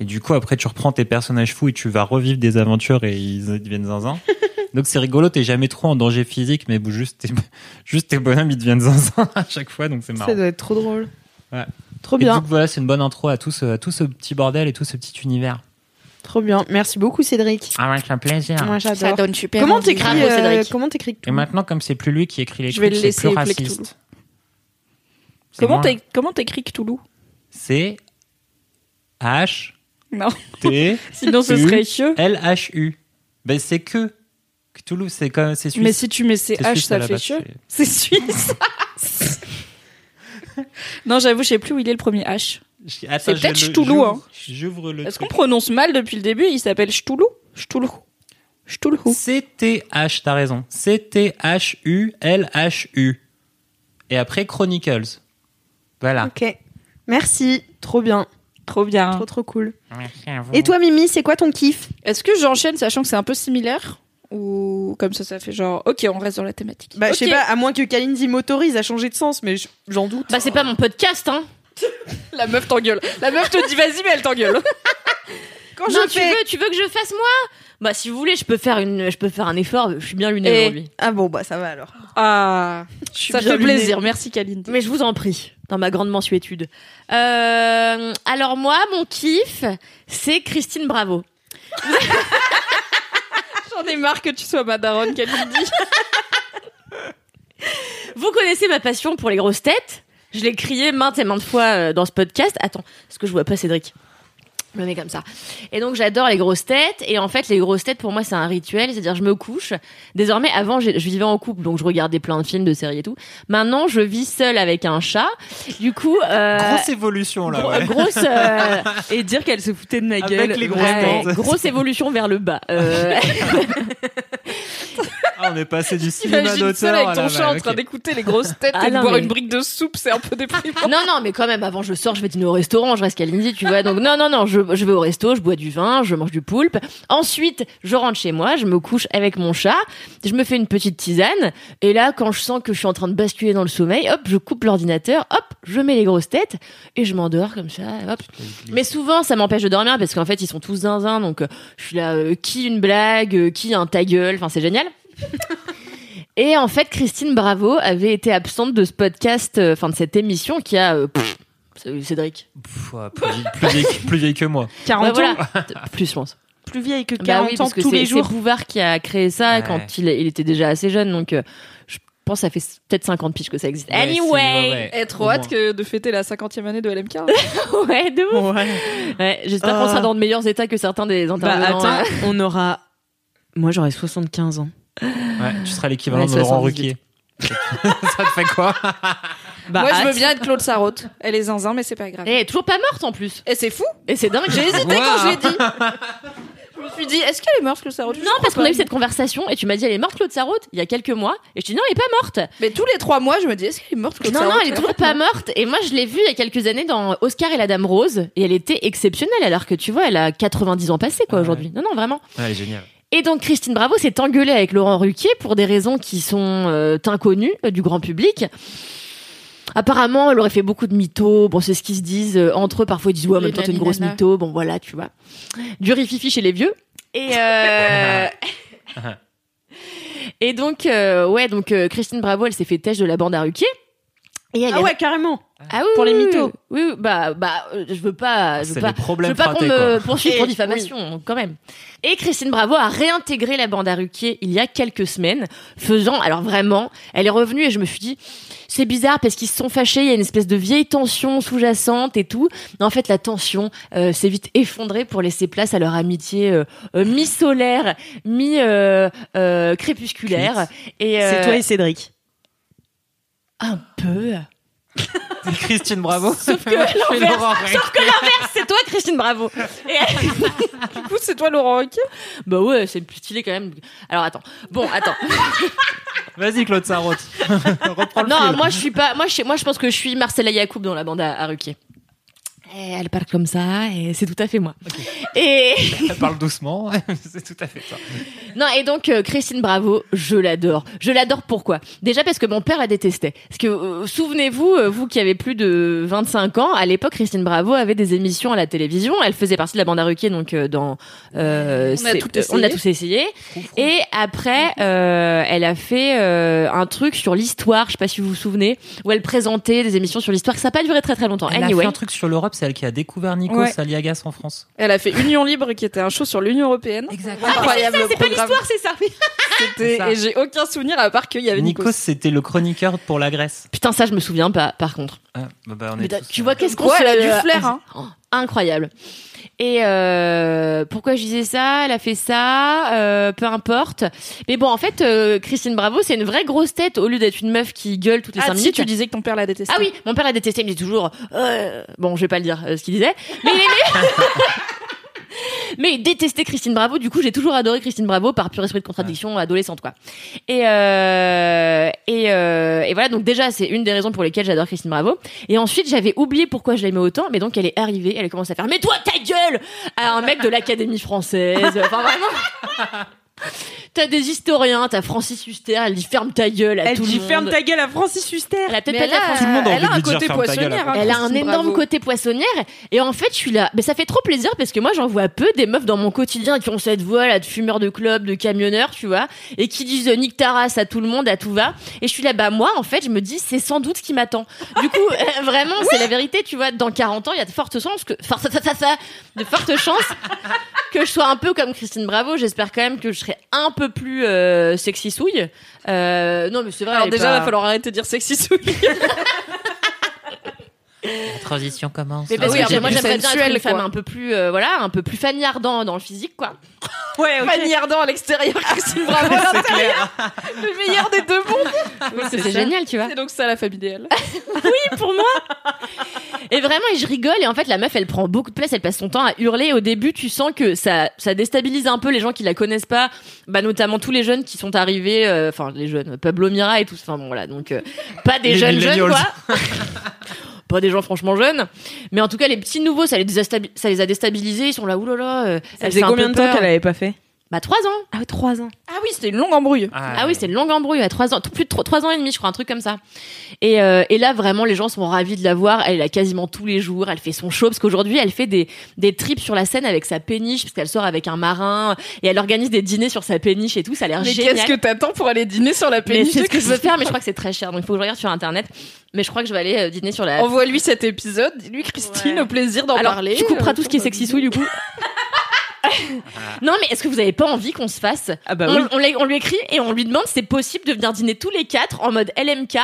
Et du coup, après, tu reprends tes personnages fous et tu vas revivre des aventures et ils deviennent zinzin. [laughs] Donc c'est rigolo, t'es jamais trop en danger physique, mais juste tes, [laughs] juste tes bonhommes ils deviennent zinzin à chaque fois, donc c'est marrant. Ça doit être trop drôle. Ouais. Trop Et bien, donc voilà, c'est une bonne intro à tout ce, à tout ce petit bordel et tout ce petit univers. trop bien. Merci beaucoup, Cédric. Ah ouais, c'est un plaisir. Moi, j'adore. donne super. Comment t'écris euh, Cédric. Comment t'écris Et maintenant, comme c'est plus lui qui écrit les Je vais trucs, le c'est plus raciste. Comment moi. t'é- comment t'écris Cthulhu C'est H Non, T [laughs] sinon ce serait chieux. L H U. Ben c'est que Cthulhu, c'est comme c'est suisse. Mais si tu mets C'est CH, suisse ça fait chieux. c'est- suisse. [laughs] non, j'avoue, je sais plus où il est le premier H. C'est peut-être j'ouvre- hein. J'ouvre le Est-ce qu'on prononce mal depuis le début? Il s'appelle Cthulhu Cthulhu. Cthulhu. C-T-H, t'as raison. C-T-H-U-L-H-U. Et après Chronicles. Voilà. Ok. Merci. Trop bien. Trop bien. Trop, trop cool. Merci à vous. Et toi, Mimi, c'est quoi ton kiff? Est-ce que j'enchaîne sachant que c'est un peu similaire? Ou comme ça, ça fait genre, ok, on reste dans la thématique. Bah, je sais pas, à moins que Kalindi m'autorise à changer de sens, mais j'en doute. Bah, c'est pas mon podcast, hein. [laughs] La meuf t'engueule. La meuf te dit vas-y, mais elle t'engueule. [laughs] Quand non, je tu fais. veux, tu veux que je fasse moi? Bah, si vous voulez, je peux faire une, je peux faire un effort. Je suis bien lunée Et- aujourd'hui. Ah bon, bah ça va alors. Ah, ça bien fait lunée. plaisir. Merci, Kaline. Mais je vous en prie, dans ma grande mensuétude. Euh, alors moi, mon kiff, c'est Christine Bravo. [laughs] J'en ai marre que tu sois ma daronne, Kaline dit. [laughs] Vous connaissez ma passion pour les grosses têtes. Je l'ai crié maintes et maintes fois euh, dans ce podcast. Attends, est-ce que je vois pas Cédric? Je me mets comme ça. Et donc j'adore les grosses têtes. Et en fait, les grosses têtes pour moi c'est un rituel. C'est-à-dire je me couche. Désormais, avant je vivais en couple, donc je regardais plein de films, de séries et tout. Maintenant, je vis seule avec un chat. Du coup, euh, Grosse évolution là. ouais. grosse euh, [laughs] Et dire qu'elle se foutait de ma Avec gueule. les grosses ouais, têtes. grosse évolution vers le bas. Euh, [laughs] [laughs] Ah, on est passé du cinéma d'auteur avec à ton chat en train d'écouter les grosses têtes Ah et de boire mais- une brique de soupe, c'est un peu déprimant. non, non, mais quand même, avant je sors, je vais dîner au restaurant, je reste qu'à Lindsay, tu vois. Donc non, non, non, je, je vais au resto, je bois du vin, je mange du poulpe. Ensuite, je rentre chez moi, je me couche avec mon chat, je me fais une petite tisane. Et là, quand je sens que je suis en train de basculer dans le sommeil, hop, je coupe l'ordinateur, hop, je mets les grosses têtes et je m'endors comme ça, hop. Mais souvent, ça m'empêche de dormir parce qu'en fait, ils sont tous zinzin. Donc, euh, je suis là, euh, qui une blague, euh, qui un ta gueule. Enfin, c'est génial. [laughs] Et en fait, Christine Bravo avait été absente de ce podcast, euh, enfin de cette émission qui a. euh, pff, Salut Cédric. Pff, ouais, plus, vieille, plus vieille- [laughs] plus vieille que moi. 40 Ouais, ans. voilà. Plus, je pense. Plus vieille que Bah 40 oui, ans que tous c'est les c'est jours. Bouvard qui a créé ça Ouais. quand il, il était déjà assez jeune. Donc, euh, je pense que ça fait peut-être 50 piges que ça existe. Ouais, anyway! c'est- ouais. Eh, trop hâte que de fêter la 50e année de LMK. [laughs] Ouais, de ouf. Ouais. Ouais, J'espère Ah. qu'on sera dans de meilleurs états que certains des Bah intervenants. attends, euh. on aura. Moi j'aurai 75 ans. Ouais, tu seras l'équivalent Ouais, de Laurent 78. Ruquier. [laughs] ça te fait quoi Bah, Moi, je veux bien être Claude Sarraute. Elle est zinzin, mais c'est pas grave. Et elle est toujours pas morte en plus. Et c'est fou. Et c'est dingue. J'ai hésité quand je l'ai dit. Je me suis dit, est-ce qu'elle est morte, Claude Sarraute? Non, parce qu'on a eu cette conversation et tu m'as dit elle est morte Claude Sarraute il y a quelques mois et je t'ai dit non elle est pas morte. Mais tous les trois mois, je me dis, est-ce qu'elle est morte, Claude non non elle est toujours pas morte et moi je l'ai vue il y a quelques années dans Oscar et la Dame Rose et elle était exceptionnelle alors que tu vois elle a 90 ans passés quoi Ouais. aujourd'hui. Non non vraiment. Ouais, Elle est géniale. Et donc Christine Bravo s'est engueulée avec Laurent Ruquier pour des raisons qui sont euh, inconnues euh, du grand public. Apparemment, elle aurait fait beaucoup de mythos. Bon, c'est ce qu'ils se disent euh, entre eux. Parfois, ils disent ouais, en même temps, t'es une grosse mytho. Bon, voilà, tu vois. Du rififi chez les vieux. Et euh... [laughs] [laughs] et donc, euh, ouais, donc euh, Christine Bravo, elle s'est fait têche de la bande à Ruquier. Et elle Ah est- ouais, carrément. Ah oui, pour les mythos. Oui, oui, bah, bah, euh, je veux pas, je veux pas, je veux pas qu'on me poursuive pour diffamation, quand même. Et Christine Bravo a réintégré la bande à Ruquier il y a quelques semaines, faisant, alors vraiment, elle est revenue et je me suis dit, c'est bizarre parce qu'ils se sont fâchés, il y a une espèce de vieille tension sous-jacente et tout. Mais en fait, la tension euh, s'est vite effondrée pour laisser place à leur amitié euh, euh, mi-solaire, mi-crépusculaire. et C'est euh, toi et Cédric. Un peu. [laughs] Christine Bravo. Sauf que [laughs] l'inverse, sauf que l'inverse, c'est toi, Christine Bravo. [laughs] Et- Du coup, c'est toi, Laurent Ruquier? Bah ouais, c'est plus stylé quand même. Alors attends. Bon, attends. Vas-y, Claude Sarraute. Reprends le non, fil. moi je suis pas. Moi je, moi je pense que je suis Marcella Yacoub dans la bande à, à Ruquier. Et elle parle comme ça et c'est tout à fait moi. Et [laughs] Elle [laughs] parle doucement. [laughs] c'est tout à fait ça. non et donc euh, Christine Bravo, je l'adore. Je l'adore pourquoi? Déjà parce que mon père la détestait. Parce que euh, souvenez-vous, euh, vous qui avez plus de 25 ans, à l'époque Christine Bravo avait des émissions à la télévision. Elle faisait partie de la bande à Ruquier donc euh, dans. euh, On a tout on a essayé. tous essayé. Et après, euh, elle a fait euh, un truc sur l'histoire, je sais pas si vous vous souvenez, où elle présentait des émissions sur l'histoire. Ça n'a pas duré très très longtemps. Elle a fait un truc sur l'Europe, c'est elle qui a découvert Nikos Ouais. Aliagas en France. Elle a fait Union Libre, qui était un show sur l'Union Européenne. Exactement. Incroyable c'est pas programme. l'histoire, c'est ça. oui. C'était- C'est ça. Et j'ai aucun souvenir à part qu'il y avait Nikos. Nikos, c'était le chroniqueur pour la Grèce. Putain, ça je me souviens pas. Par contre, Ah, bah, bah, on Mais est t'as- tous, tu euh, vois qu'est-ce qu'on quoi, se- elle a du flair, hein. Oh, incroyable. Et euh, pourquoi je disais ça? Elle a fait ça, euh, peu importe. Mais bon, en fait, euh, Christine Bravo, c'est une vraie grosse tête au lieu d'être une meuf qui gueule toutes les Ah, cinq si, minutes. tu disais que ton père la détestait. Ah oui, mon père l'a détesté, il me dit toujours. euh, Bon, je vais pas le dire euh, ce qu'il disait, mais il aimait. [laughs] Mais il détestait Christine Bravo. Du coup, j'ai toujours adoré Christine Bravo par pur esprit de contradiction adolescente, quoi. Et euh, et, euh, et voilà. Donc déjà, c'est une des raisons pour lesquelles j'adore Christine Bravo. Et ensuite, j'avais oublié pourquoi je l'aimais autant. Mais donc, elle est arrivée, elle a commencé à faire "Mais toi, ta gueule!" à un mec de l'Académie française. Enfin, vraiment. T'as des historiens, t'as Francis Huster, elle dit ferme ta gueule à Elle tout dit le monde. ferme ta gueule à Francis Huster. Elle a peut-être pas elle dit à Francis- Tout le monde a elle a un côté poissonnière. hein, Elle a un énorme Bravo. côté poissonnière et en fait je suis là mais ça fait trop plaisir parce que moi j'en vois peu des meufs dans mon quotidien qui ont cette voix là de fumeurs de club de camionneurs tu vois et qui disent euh, nique ta race à tout le monde à tout va et je suis là bah moi en fait je me dis c'est sans doute ce qui m'attend du coup [laughs] euh, vraiment c'est la vérité tu vois dans 40 ans il y a de fortes chances que forte- ça, ça, ça, de fortes chances que je sois un peu comme Christine Bravo j'espère quand même que je un peu plus euh, sexy souille euh, non mais c'est vrai Alors déjà, il pas- va falloir arrêter de dire sexy souille. [laughs] La transition commence. mais parce Ah que oui, moi j'aimerais bien être une femme quoi. un peu plus euh, voilà un peu plus Fanny Ardant dans le physique quoi [laughs] Ouais, ok. Fanny Ardant à l'extérieur, Christine [laughs] Bravo à l'intérieur. Le meilleur des deux mondes. [laughs] Oui, c'est génial tu vois C'est donc ça la famille idéale. pour moi et vraiment et je rigole et en fait la meuf elle prend beaucoup de place elle passe son temps à hurler au début tu sens que ça ça déstabilise un peu les gens qui la connaissent pas bah notamment tous les jeunes qui sont arrivés euh, enfin les jeunes Pablo Mira et tout enfin bon voilà donc euh, pas des Les jeunes jeunes quoi pas des gens franchement jeunes mais en tout cas les petits nouveaux ça les ça les a déstabilisés ils sont là oulala euh, Ça faisait combien de temps qu'elle avait pas fait? Bah trois ans Ah ouais, trois ans. Ah oui, c'était une longue embrouille. Ah oui, c'est une longue embrouille, à trois ans, plus de trois, ans et demi, je crois, un truc comme ça. Et, euh, et là, vraiment, les gens sont ravis de la voir. Elle est là quasiment tous les jours. Elle fait son show parce qu'aujourd'hui, elle fait des des trips sur la scène avec sa péniche parce qu'elle sort avec un marin et elle organise des dîners sur sa péniche et tout. Ça a l'air Mais génial. qu'est-ce que t'attends pour aller dîner sur la mais péniche c'est ce que je veux faire, mais je crois que c'est très cher, donc il faut que je regarde sur internet. Mais je crois que je vais aller euh, dîner sur la. Envoie-lui cet épisode, dis-lui Christine, Ouais. au plaisir d'en parler. tu couperas Euh, tout ce qui est sexy souille du coup. [laughs] [laughs] non, mais est-ce que vous avez pas envie qu'on se fasse Ah bah on, oui. on l'a- on lui écrit et on lui demande si c'est possible de venir dîner tous les quatre en mode LMK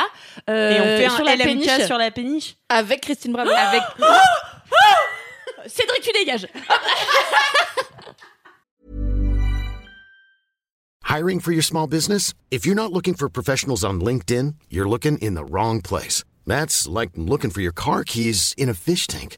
euh, Et on fait sur un la LMK péniche. sur la péniche. Avec Christine Bravo. avec Cédric tu dégages [laughs] Hiring for your small business? If you're not looking for professionals on LinkedIn, you're looking in the wrong place. That's like looking for your car keys in a fish tank.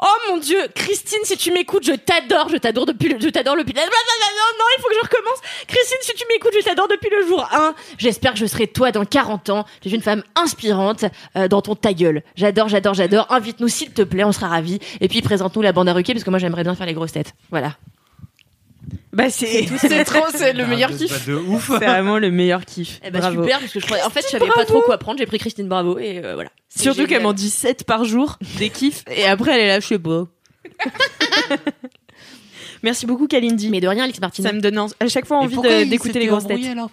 Oh mon dieu, Christine, si tu m'écoutes, je t'adore, je t'adore depuis le, je t'adore depuis. Non, non, non, il faut que je recommence. Christine, si tu m'écoutes, je t'adore depuis le jour 1. J'espère que je serai toi dans 40 ans. Tu es une femme inspirante euh, dans ton ta gueule. J'adore, j'adore, j'adore. Invite-nous s'il te plaît, on sera ravis. Et puis présente-nous la bande à Ruquier parce que moi j'aimerais bien faire les grosses têtes. Voilà. Bah c'est C'est trop, c'est le meilleur Ah, kiff. De ouf. c'est vraiment le meilleur kiff. Eh Bravo. super parce que je croyais- en fait je savais pas trop quoi prendre. J'ai pris Christine Bravo et euh, voilà. Surtout qu'elle m'en dit 7 par jour, des kiffs, et après elle est là, je sais pas. [laughs] Merci beaucoup Kalindi. Mais de rien, Alex Martin. ça me donne à chaque fois envie d'écouter les grosses têtes. alors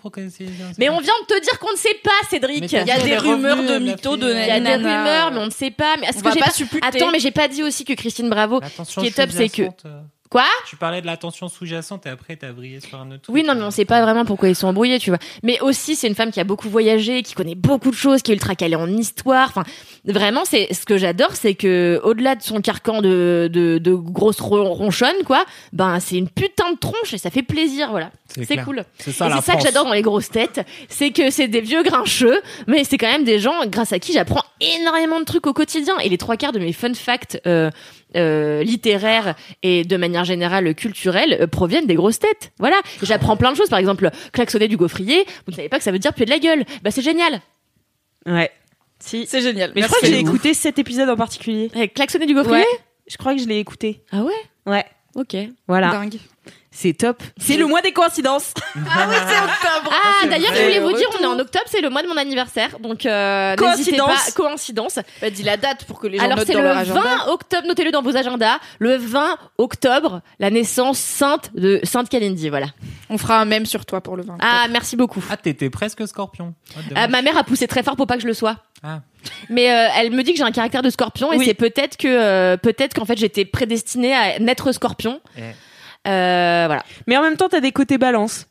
Mais on vient de te dire qu'on ne sait pas, Cédric. Mais Il y a des rumeurs de mythos de Il y a des rumeurs, mais on ne sait pas. Mais est-ce On que j'ai pas. Attends, mais j'ai pas dit aussi que Christine Bravo. L'attention Ce qui est top, c'est que- euh, Quoi? Tu parlais de l'attention sous-jacente et après t'as brillé sur un autre. Oui, truc. non, mais on sait pas vraiment pourquoi ils sont embrouillés, tu vois. Mais aussi, c'est une femme qui a beaucoup voyagé, qui connaît beaucoup de choses, qui est ultra calée en histoire. Enfin, vraiment, c'est ce que j'adore, c'est que au-delà de son carcan de de, de grosse ron- ronchonne, quoi, ben c'est une putain de tronche et ça fait plaisir, voilà. C'est cool. C'est ça la ça que j'adore dans les grosses têtes, c'est que c'est des vieux grincheux, mais c'est quand même des gens grâce à qui j'apprends énormément de trucs au quotidien. Et les trois quarts de mes fun facts euh, euh, littéraires et de manière générale culturelle euh, proviennent des grosses têtes. Voilà, j'apprends plein de choses. Par exemple, klaxonner du gaufrier, vous ne savez pas que ça veut dire puer de la gueule. Bah c'est génial. Ouais. Si. C'est génial. Mais je crois que j'ai écouté cet épisode en particulier. Eh, klaxonner du gaufrier? Ouais. Je crois que je l'ai écouté. Ah ouais? Ouais. Ok. Voilà. Dingue. C'est top. C'est le mois des coïncidences. [laughs] Ah oui, c'est octobre. Ah d'ailleurs je voulais vous dire, on est en octobre, c'est le mois de mon anniversaire, donc euh, Coïncidence. pas. Coïncidence. Bah, dis la date pour que les gens Alors notent c'est dans le leur 20 agenda. octobre, notez-le dans vos agendas. Le 20 octobre, la naissance sainte de Sainte Kalindi, voilà. On fera un mème sur toi pour le 20. Ah merci beaucoup. Ah, t'étais presque scorpion. Ah, ma mère a poussé très fort pour pas que je le sois. Ah. Mais euh, elle me dit que j'ai un caractère de scorpion et Oui. c'est peut-être que euh, peut-être qu'en fait j'étais prédestinée à naître scorpion. Eh. Euh, voilà. Mais en même temps, t'as des côtés balance.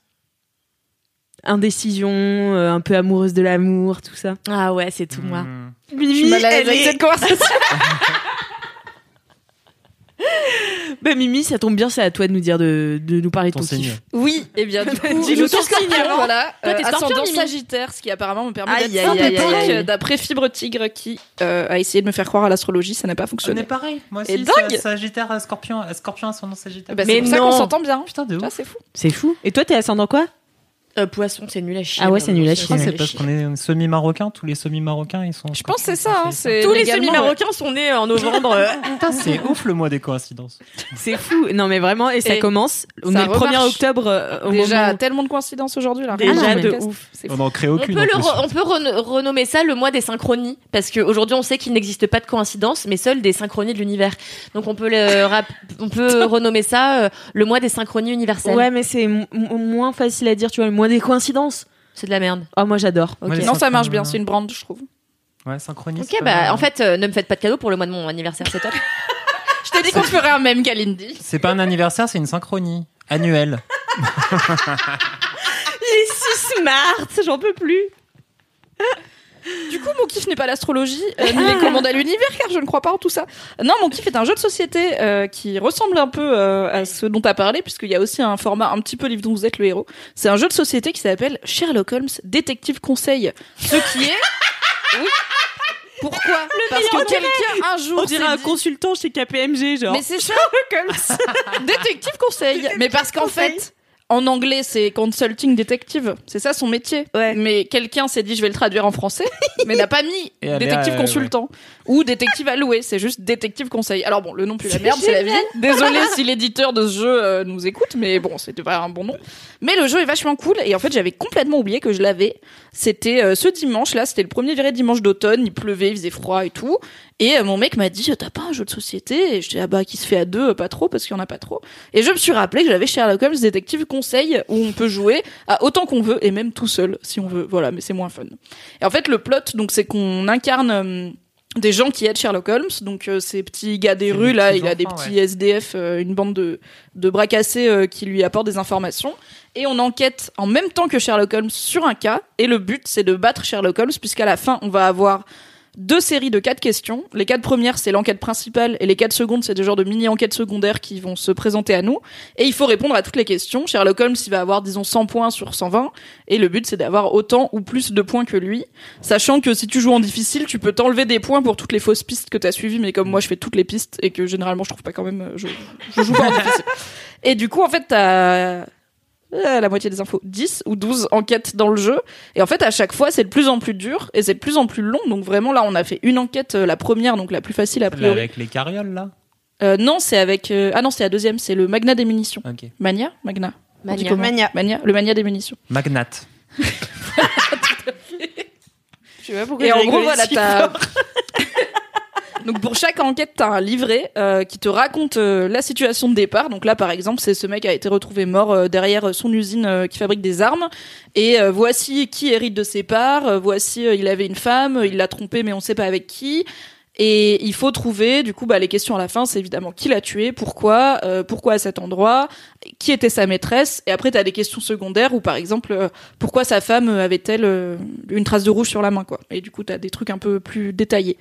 Indécision, euh, un peu amoureuse de l'amour, tout ça. Ah ouais, c'est tout moi. Hmm. Je suis mal à l'aise elle est- cette conversation. [laughs] Bah Mimi, ça tombe bien, c'est à toi de nous dire de, de nous parler de Ton ton signe. kiff. Oui, et bien du [laughs] coup, Dis-nous ton signe, voilà, Toi, t'es euh, scorpion, ascendant Mimi. sagittaire, ce qui apparemment me permet d'être sympathique, aïe. d'après Fibre Tigre qui euh, a essayé de me faire croire à l'astrologie, ça n'a pas On est fonctionné. pareil. Moi Et aussi, dingue c'est Sagittaire, euh, Scorpion, euh, Scorpion ascendant Sagittaire. Bah, Mais c'est pour ça non. qu'on s'entend bien. Putain de ouf. c'est fou. C'est fou. Et toi, t'es ascendant quoi? Euh, poisson, c'est nul à chier. Ah ouais, c'est nul à chier. Ah, c'est parce qu'on est semi-marocain. Tous les semi-marocains, ils sont. Je pense que c'est ça, hein, Tous les semi-marocains sont nés en novembre. euh, [laughs] Putain, c'est ouf le mois des coïncidences. C'est fou. Non, mais vraiment, et ça Et commence. On ça est le 1er remarche. octobre euh, Déjà, moment. tellement de coïncidences aujourd'hui là. Déjà Rien de ouf. On n'en crée On aucune. peut, en le plus. re- on peut reno- renommer ça le mois des synchronies, parce qu'aujourd'hui on sait qu'il n'existe pas de coïncidence, mais seules des synchronies de l'univers. Donc on peut, le rap- on peut renommer ça euh, le mois des synchronies universelles. Ouais, mais c'est moins facile à dire, tu vois, moins des coïncidences. C'est de la merde. Oh, moi j'adore. Ok. Moi, les Non, ça marche bien, c'est une brand, je trouve. Ouais, synchroniste. Ok, bah en fait, euh, ne me faites pas de cadeau pour le mois de mon anniversaire, c'est top. [laughs] Je t'ai dit qu'on te ferait un même, Kalindi. C'est pas un anniversaire, c'est une synchronie annuelle. [laughs] Il est si smart, j'en peux plus. Du coup, mon kiff n'est pas l'astrologie, euh, ni les commandes à l'univers, car je ne crois pas en tout ça. Non, mon kiff est un jeu de société euh, qui ressemble un peu euh, à ce dont tu as parlé, puisqu'il y a aussi un format un petit peu livre dont vous êtes le héros. C'est un jeu de société qui s'appelle Sherlock Holmes Détective Conseil. Ce qui est... [laughs] Oui. Pourquoi Parce que quelqu'un un jour On dirait un dit- consultant chez KPMG, genre. Mais c'est ça [laughs] Détective conseil. Mais parce qu'en fait, en anglais, c'est consulting detective. C'est ça son métier. Ouais. Mais quelqu'un s'est dit, je vais le traduire en français, [laughs] mais n'a pas mis détective consultant ou détective alloué. C'est juste détective conseil. Alors bon, le nom plus la merde, c'est la vie. Désolé [laughs] si l'éditeur de ce jeu euh, nous écoute, mais bon, c'était pas un bon nom. Mais le jeu est vachement cool et en fait, j'avais complètement oublié que je l'avais. C'était euh, ce dimanche là, c'était le premier vrai dimanche d'automne. Il pleuvait, il faisait froid et tout. Et euh, mon mec m'a dit, t'as pas un jeu de société? Et je dis, ah bah, qui se fait à deux, euh, pas trop, parce qu'il y en a pas trop. Et je me suis rappelé que j'avais Sherlock Holmes Détective Conseil, où on peut jouer autant qu'on veut, et même tout seul, si on veut. Voilà, mais c'est moins fun. Et en fait, le plot, donc, c'est qu'on incarne euh, des gens qui aident Sherlock Holmes, donc euh, ces petits gars des rues, des là, il a des petits SDF, euh, une bande de, de bras cassés euh, qui lui apportent des informations. Et on enquête en même temps que Sherlock Holmes sur un cas, et le but, c'est de battre Sherlock Holmes, puisqu'à la fin, on va avoir deux séries de quatre questions. Les quatre premières, c'est l'enquête principale, et les quatre secondes, c'est des genres de mini-enquêtes secondaires qui vont se présenter à nous. Et il faut répondre à toutes les questions. Sherlock Holmes, il va avoir, disons, 100 points sur 120, et le but, c'est d'avoir autant ou plus de points que lui. Sachant que si tu joues en difficile, tu peux t'enlever des points pour toutes les fausses pistes que t'as suivies, mais comme moi, je fais toutes les pistes, et que généralement, je trouve pas quand même, euh, je, je joue pas en difficile. [laughs] Et du coup, en fait, t'as euh, la moitié des infos, 10 ou 12 enquêtes dans le jeu. Et en fait, à chaque fois, c'est de plus en plus dur et c'est de plus en plus long. Donc vraiment, là, on a fait une enquête, euh, la première, donc la plus facile Là, priori. avec les carrioles, là. Euh, non, c'est avec... euh, Ah non, c'est la deuxième, c'est le Magna des munitions. Ok. Mania Magna Mania. Mania. Mania, le Mania des munitions. Magnate. [laughs] Je sais pas pourquoi Et en gros, voilà, t'as... Donc pour chaque enquête, t'as un livret euh, qui te raconte euh, la situation de départ. Donc là, par exemple, c'est ce mec a été retrouvé mort euh, derrière son usine euh, qui fabrique des armes. Et voici qui hérite de ses parts. voici, il avait une femme, il l'a trompée, mais on sait pas avec qui. Et il faut trouver, du coup, bah, les questions à la fin, c'est évidemment qui l'a tué, pourquoi, euh, pourquoi à cet endroit, qui était sa maîtresse. Et après, t'as des questions secondaires où, par exemple, pourquoi sa femme avait-elle une trace de rouge sur la main, quoi. Et du coup, t'as des trucs un peu plus détaillés.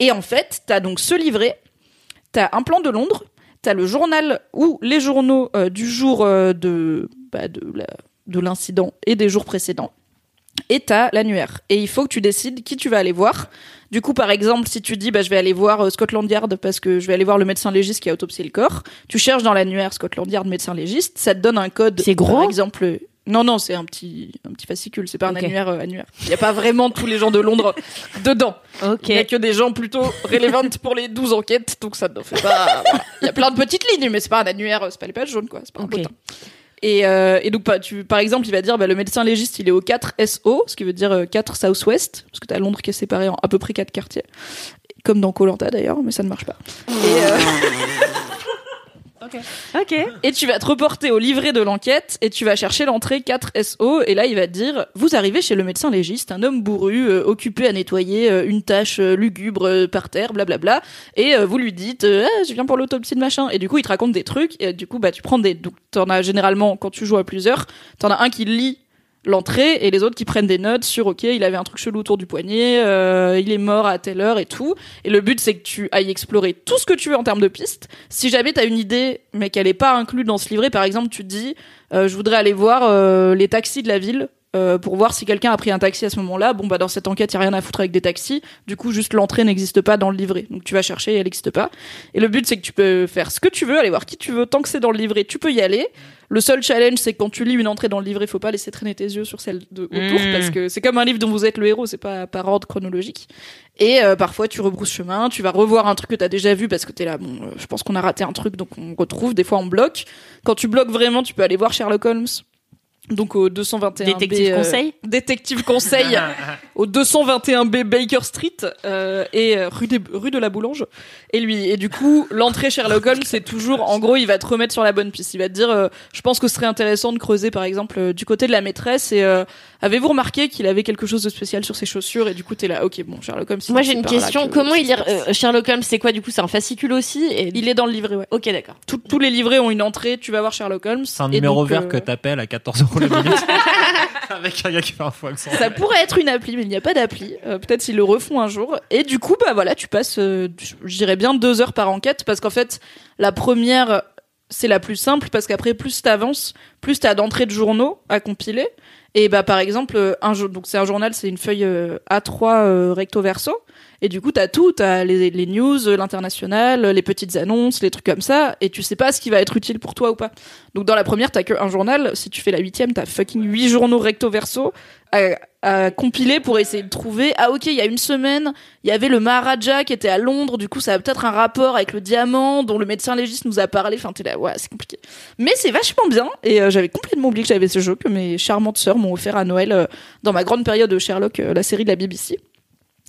Et en fait, t'as donc ce livret, t'as un plan de Londres, t'as le journal ou les journaux euh, du jour euh, de, bah, de l'incident et des jours précédents. Et t'as l'annuaire. Et il faut que tu décides qui tu vas aller voir. Du coup, par exemple, si tu dis, bah, je vais aller voir euh, Scotland Yard parce que je vais aller voir le médecin légiste qui a autopsié le corps, tu cherches dans l'annuaire Scotland Yard médecin légiste, ça te donne un code. C'est gros Par exemple, non, non, c'est un petit, un petit fascicule, c'est pas un annuaire euh, annuaire. Il y a pas vraiment tous les gens de Londres [laughs] dedans. Il y a que des gens plutôt relevant pour les 12 enquêtes, donc ça ne fait pas. voilà. Il y a plein de petites lignes, mais c'est pas un annuaire, c'est pas les pages jaunes, quoi. C'est pas un Ok. bottin. Et, euh, et donc, tu, par exemple, il va dire, bah, le médecin légiste, il est au 4 SO, ce qui veut dire euh, 4 South-West, parce que t'as Londres qui est séparé en à peu près 4 quartiers. Comme dans Colanta d'ailleurs, mais ça ne marche pas. Et, euh, [laughs] Ok. [laughs] et tu vas te reporter au livret de l'enquête et tu vas chercher l'entrée 4 SO et là il va te dire vous arrivez chez le médecin légiste un homme bourru euh, occupé à nettoyer euh, une tâche euh, lugubre par terre blablabla et vous lui dites Ah, je viens pour l'autopsie de machin. Et du coup il te raconte des trucs. Et du coup bah tu prends des donc t'en as généralement quand tu joues à plusieurs t'en as un qui lit l'entrée et les autres qui prennent des notes sur ok il avait un truc chelou autour du poignet euh, il est mort à telle heure et tout. Et le but c'est que tu ailles explorer tout ce que tu veux en termes de pistes. Si jamais t'as une idée mais qu'elle est pas inclue dans ce livret par exemple tu te dis euh, je voudrais aller voir euh, les taxis de la ville euh, pour voir si quelqu'un a pris un taxi à ce moment-là. Bon, bah dans cette enquête, il y a rien à foutre avec des taxis. Du coup, juste l'entrée n'existe pas dans le livret. Donc tu vas chercher et elle n'existe pas. Et le but, c'est que tu peux faire ce que tu veux, aller voir qui tu veux. Tant que c'est dans le livret, tu peux y aller. Le seul challenge, c'est que quand tu lis une entrée dans le livret, faut pas laisser traîner tes yeux sur celle de autour Mmh. parce que c'est comme un livre dont vous êtes le héros, c'est pas par ordre chronologique. Et euh, parfois, tu rebrousses chemin, tu vas revoir un truc que t'as déjà vu parce que t'es là, bon, euh, je pense qu'on a raté un truc, donc on retrouve. Des fois, on bloque. Quand tu bloques vraiment, tu peux aller voir Sherlock Holmes. Donc au 221 Détective B, euh, conseil [laughs] détective conseil [laughs] au 221B Baker Street euh, et euh, rue, des- rue de la Boulange et lui et du coup l'entrée Sherlock Holmes c'est toujours en gros il va te remettre sur la bonne piste il va te dire euh, je pense que ce serait intéressant de creuser par exemple euh, du côté de la maîtresse et euh, avez-vous remarqué qu'il avait quelque chose de spécial sur ses chaussures et du coup t'es là ok bon Sherlock Holmes Moi c'est j'ai une question. que- Comment il passe. euh, Sherlock Holmes C'est quoi du coup C'est un fascicule aussi et... il est dans le livret ouais Ok d'accord. Tout- tous les livrets ont une entrée tu vas voir Sherlock Holmes C'est un numéro donc, vert euh, que t'appelles à 14 euros la minute. [laughs] Avec un gars qui fait un faux accent. Ça pourrait être une appli, mais il n'y a pas d'appli. Euh, Peut-être s'ils le refont un jour. Et du coup, bah voilà, tu passes, euh, je dirais bien deux heures par enquête, parce qu'en fait, la première, c'est la plus simple, parce qu'après, plus t'avances, plus t'as d'entrées de journaux à compiler. Et bah par exemple, euh, un donc c'est un journal, c'est une feuille euh, A3 euh, recto verso. Et du coup, t'as tout, t'as les, les news, l'international, les petites annonces, les trucs comme ça, et tu sais pas ce qui va être utile pour toi ou pas. Donc dans la première, t'as que un journal. Si tu fais la huitième, t'as fucking huit journaux recto verso à, à compiler pour essayer de trouver. Ah ok, il y a une semaine, il y avait le Maharaja qui était à Londres. Du coup, ça a peut-être un rapport avec le diamant dont le médecin légiste nous a parlé. Enfin, t'es là, ouais, c'est compliqué. Mais c'est vachement bien. Et euh, j'avais complètement oublié que j'avais ce jeu que mes charmantes sœurs m'ont offert à Noël euh, dans ma grande période de Sherlock, euh, la série de la BBC.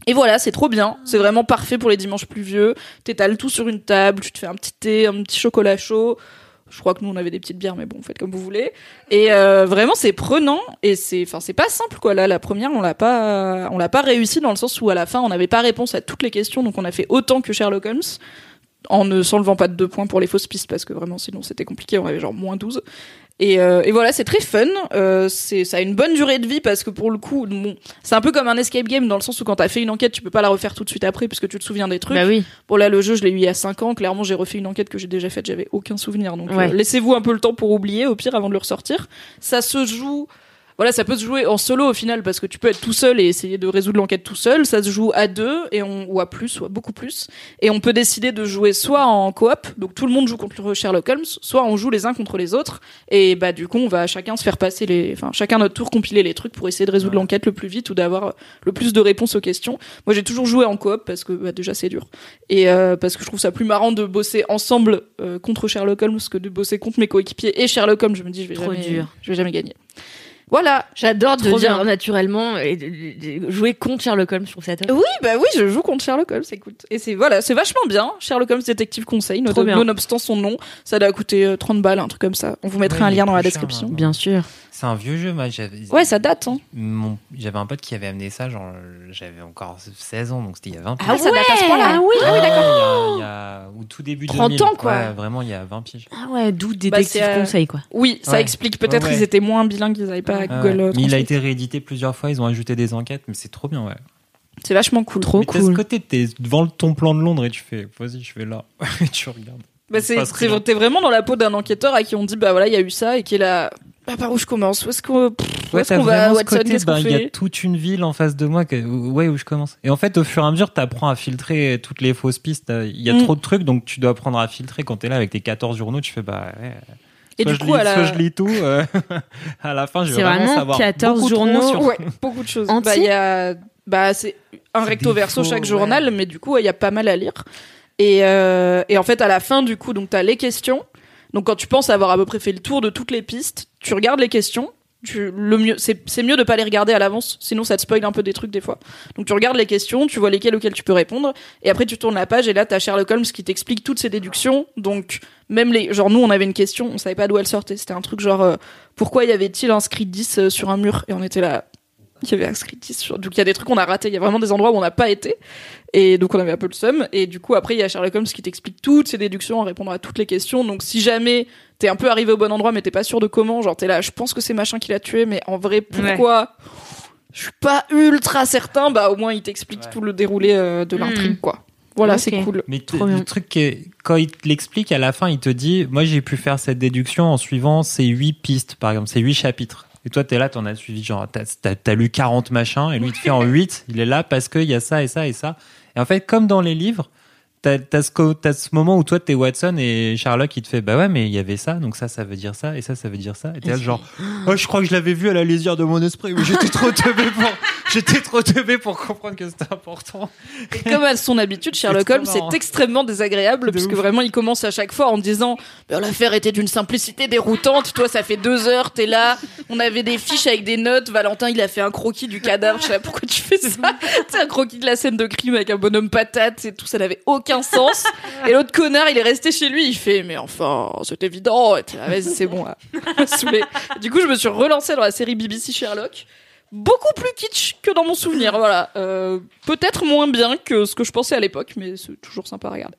Et voilà, c'est trop bien. C'est vraiment parfait pour les dimanches pluvieux. T'étales tout sur une table, tu te fais un petit thé, un petit chocolat chaud. Je crois que nous on avait des petites bières, mais bon, faites comme vous voulez. Et euh, vraiment, c'est prenant et c'est, enfin, c'est pas simple quoi. Là, la première, on l'a pas, on l'a pas réussi dans le sens où à la fin, on n'avait pas réponse à toutes les questions, donc on a fait autant que Sherlock Holmes en ne s'enlevant pas de deux points pour les fausses pistes parce que vraiment sinon c'était compliqué, on avait genre moins 12. Et, euh, et voilà, c'est très fun. Euh, c'est, ça a une bonne durée de vie parce que pour le coup, bon, c'est un peu comme un escape game dans le sens où quand t'as fait une enquête, tu peux pas la refaire tout de suite après puisque tu te souviens des trucs. Bah oui. Bon là, le jeu, je l'ai eu il y a 5 ans. Clairement, j'ai refait une enquête que j'ai déjà faite, j'avais aucun souvenir. Donc Ouais. euh, laissez-vous un peu le temps pour oublier, au pire, avant de le ressortir. Ça se joue. Voilà, ça peut se jouer en solo au final parce que tu peux être tout seul et essayer de résoudre l'enquête tout seul. Ça se joue à deux et on, ou à plus, ou à beaucoup plus. Et on peut décider de jouer soit en coop, donc tout le monde joue contre Sherlock Holmes, soit on joue les uns contre les autres. Et bah du coup, on va chacun se faire passer les, enfin chacun notre tour compiler les trucs pour essayer de résoudre l'enquête le plus vite ou d'avoir le plus de réponses aux questions. Moi, j'ai toujours joué en coop parce que bah, déjà c'est dur et euh, parce que je trouve ça plus marrant de bosser ensemble euh, contre Sherlock Holmes que de bosser contre mes coéquipiers et Sherlock Holmes. Je me dis, je vais Trop jamais, dur. je vais jamais gagner. Voilà. J'adore de Trop dire bien. naturellement et de- de- de jouer contre Sherlock Holmes. Je trouve ça top. Oui, bah oui, je joue contre Sherlock Holmes, écoute. Et c'est voilà, c'est vachement bien. Sherlock Holmes détective conseil, nonobstant son nom, ça doit coûter euh, 30 balles, un truc comme ça. On vous mettra un lien dans la cher, description. hein. Bien sûr. C'est un vieux jeu, moi. J'avais, Ouais, ça date. Hein. Mon- J'avais un pote qui avait amené ça, genre, j'avais encore 16 ans, donc c'était il y a 20 piges. Ah, ça date à ce point-là. Ah oui. Ah oui, d'accord. Il y a, au tout début 30 2000. ans, quoi. Ouais, vraiment, il y a 20 piges. Ah ouais, d'où Bah, détective c'est, euh, conseil quoi. Oui, ça Ouais. explique peut-être Ouais, ouais. ils étaient moins bilingues, ils n'avaient pas Ah Google. ouais. Mais il a été réédité plusieurs fois, ils ont ajouté des enquêtes, mais c'est trop bien, ouais. C'est vachement cool. Trop mais t'as ce cool. côté, t'es devant ton plan de Londres et tu fais, vas-y, je vais là. [laughs] et tu regardes. Bah, c'est, t'es vraiment dans la peau d'un enquêteur à qui on dit bah voilà il y a eu ça et qui est là bah, par où je commence? Où est-ce qu'on, Ouais, va? Watson qu'est-ce qu'on ben, il y a toute une ville en face de moi, que, ouais, où je commence. Et en fait, au fur et à mesure, t'apprends à filtrer toutes les fausses pistes. Il y a Mm. trop de trucs, donc tu dois apprendre à filtrer. Quand t'es là avec tes 14 journaux, tu fais, bah, ouais. Et soit du je coup, lis, à la- soit je lis tout. euh, [laughs] à la fin, je vais C'est vraiment, vraiment savoir 14 beaucoup trop journaux. sur- Ouais, beaucoup de choses. Bah, il y a, bah, c'est un recto verso faux, chaque ouais. journal, mais du coup, il y a pas mal à lire. Et, euh, et en fait, à la fin, du coup, donc t'as les questions. Donc, quand tu penses avoir à peu près fait le tour de toutes les pistes, tu regardes les questions. Mieux, c'est, mieux de pas les regarder à l'avance, sinon ça te spoil un peu des trucs des fois. Donc tu regardes les questions, tu vois lesquelles auxquelles tu peux répondre, et après tu tournes la page et là t'as Sherlock Holmes qui t'explique toutes ses déductions. Donc même les, genre nous on avait une question, on savait pas d'où elle sortait. C'était un truc genre euh, pourquoi y avait-il inscrit 10 euh, sur un mur? Et on était là. Il y avait inscrit 10 sur... Donc il y a des trucs qu'on a ratés, il y a vraiment des endroits où on n'a pas été. Et donc on avait un peu le seum. Et du coup après il y a Sherlock Holmes qui t'explique toutes ses déductions en répondant à toutes les questions. Donc si jamais t'es un peu arrivé au bon endroit mais t'es pas sûr de comment, genre t'es là, je pense que c'est machin qui l'a tué, mais en vrai pourquoi? Je suis pas ultra certain. Bah au moins il t'explique Ouais. tout le déroulé euh, de l'intrigue quoi. Voilà c'est cool. Mais t- Trop bien. le truc, est- quand il te l'explique à la fin, il te dit Moi, j'ai pu faire cette déduction en suivant ces huit pistes, par exemple, ces huit chapitres. Et toi, t'es là, t'en as suivi, genre, t'as t'as lu 40 machins, et lui, il te fait en [laughs] 8, il est là parce qu'il y a ça et ça et ça. Et en fait, comme dans les livres, t'as as ce, ce moment où toi, t'es Watson et Sherlock, il te fait Bah ouais, mais il y avait ça, donc ça, ça veut dire ça, et ça, ça veut dire ça. Et t'es là, genre, Oh, je crois que je l'avais vu à la lisière de mon esprit, mais j'étais trop teubé pour, [laughs] j'étais trop teubé pour comprendre que c'était important. Et comme à son habitude, Sherlock Holmes, c'est extrêmement désagréable puisque ouf. vraiment il commence à chaque fois en disant Ben, l'affaire était d'une simplicité déroutante. Toi, ça fait deux heures, t'es là. On avait des fiches avec des notes. Valentin, il a fait un croquis du cadavre. Je sais pas pourquoi tu fais ça. [laughs] C'est un croquis de la scène de crime avec un bonhomme patate et tout. Ça n'avait aucun sens. Et l'autre connard, il est resté chez lui. Il fait mais enfin, c'est évident. Et Vas-y, c'est bon. Saoulé. [laughs] Du coup, je me suis relancée dans la série BBC Sherlock beaucoup plus kitsch que dans mon souvenir. Voilà, Euh, peut-être moins bien que ce que je pensais à l'époque, mais c'est toujours sympa à regarder.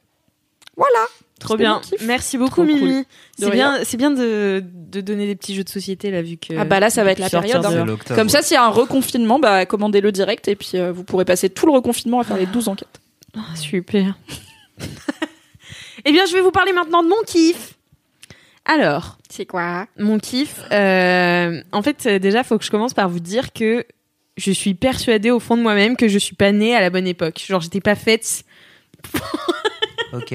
Voilà. Trop bien. Merci beaucoup, Trop. Mimi. C'est bien, c'est bien de, de donner des petits jeux de société là, vu que. Ah bah là, ça va être la période, hein. Comme ça, s'il y a un reconfinement, bah commandez-le direct et puis euh, vous pourrez passer tout le reconfinement à faire les 12 enquêtes. Ah, Super. [laughs] eh bien, je vais vous parler maintenant de mon kiff. Alors, C'est quoi mon kiff, euh, en fait, déjà, faut que je commence par vous dire que je suis persuadée au fond de moi-même que je suis pas née à la bonne époque. Genre, j'étais pas faite Ok.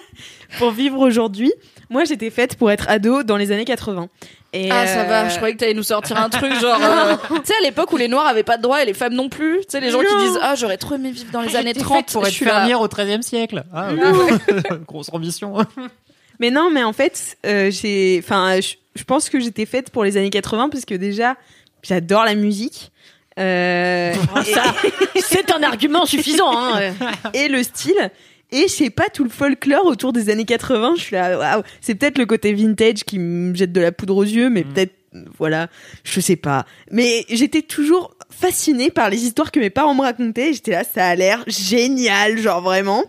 [laughs] pour vivre aujourd'hui. Moi, j'étais faite pour être ado dans les années 80. Et Ah ça euh, va, je croyais que t'allais nous sortir un [laughs] truc genre... euh, tu sais à l'époque où les noirs avaient pas de droit et les femmes non plus, tu sais les gens qui disent « Ah j'aurais trop aimé vivre dans les années T'es 30 faite pour Je être là, fermière au XIIIe siècle. Ah, [laughs] grosse ambition. [laughs] Mais non, mais en fait, euh, j'ai, enfin, je, je pense que j'étais faite pour les années 80 parce que déjà, j'adore la musique. Euh, c'est un argument suffisant. Hein. et le style. Et je sais pas, tout le folklore autour des années 80, je suis là, waouh. C'est peut-être le côté vintage qui me jette de la poudre aux yeux, mais peut-être, voilà, je sais pas. Mais j'étais toujours fascinée par les histoires que mes parents me racontaient. J'étais là, ça a l'air génial, genre vraiment.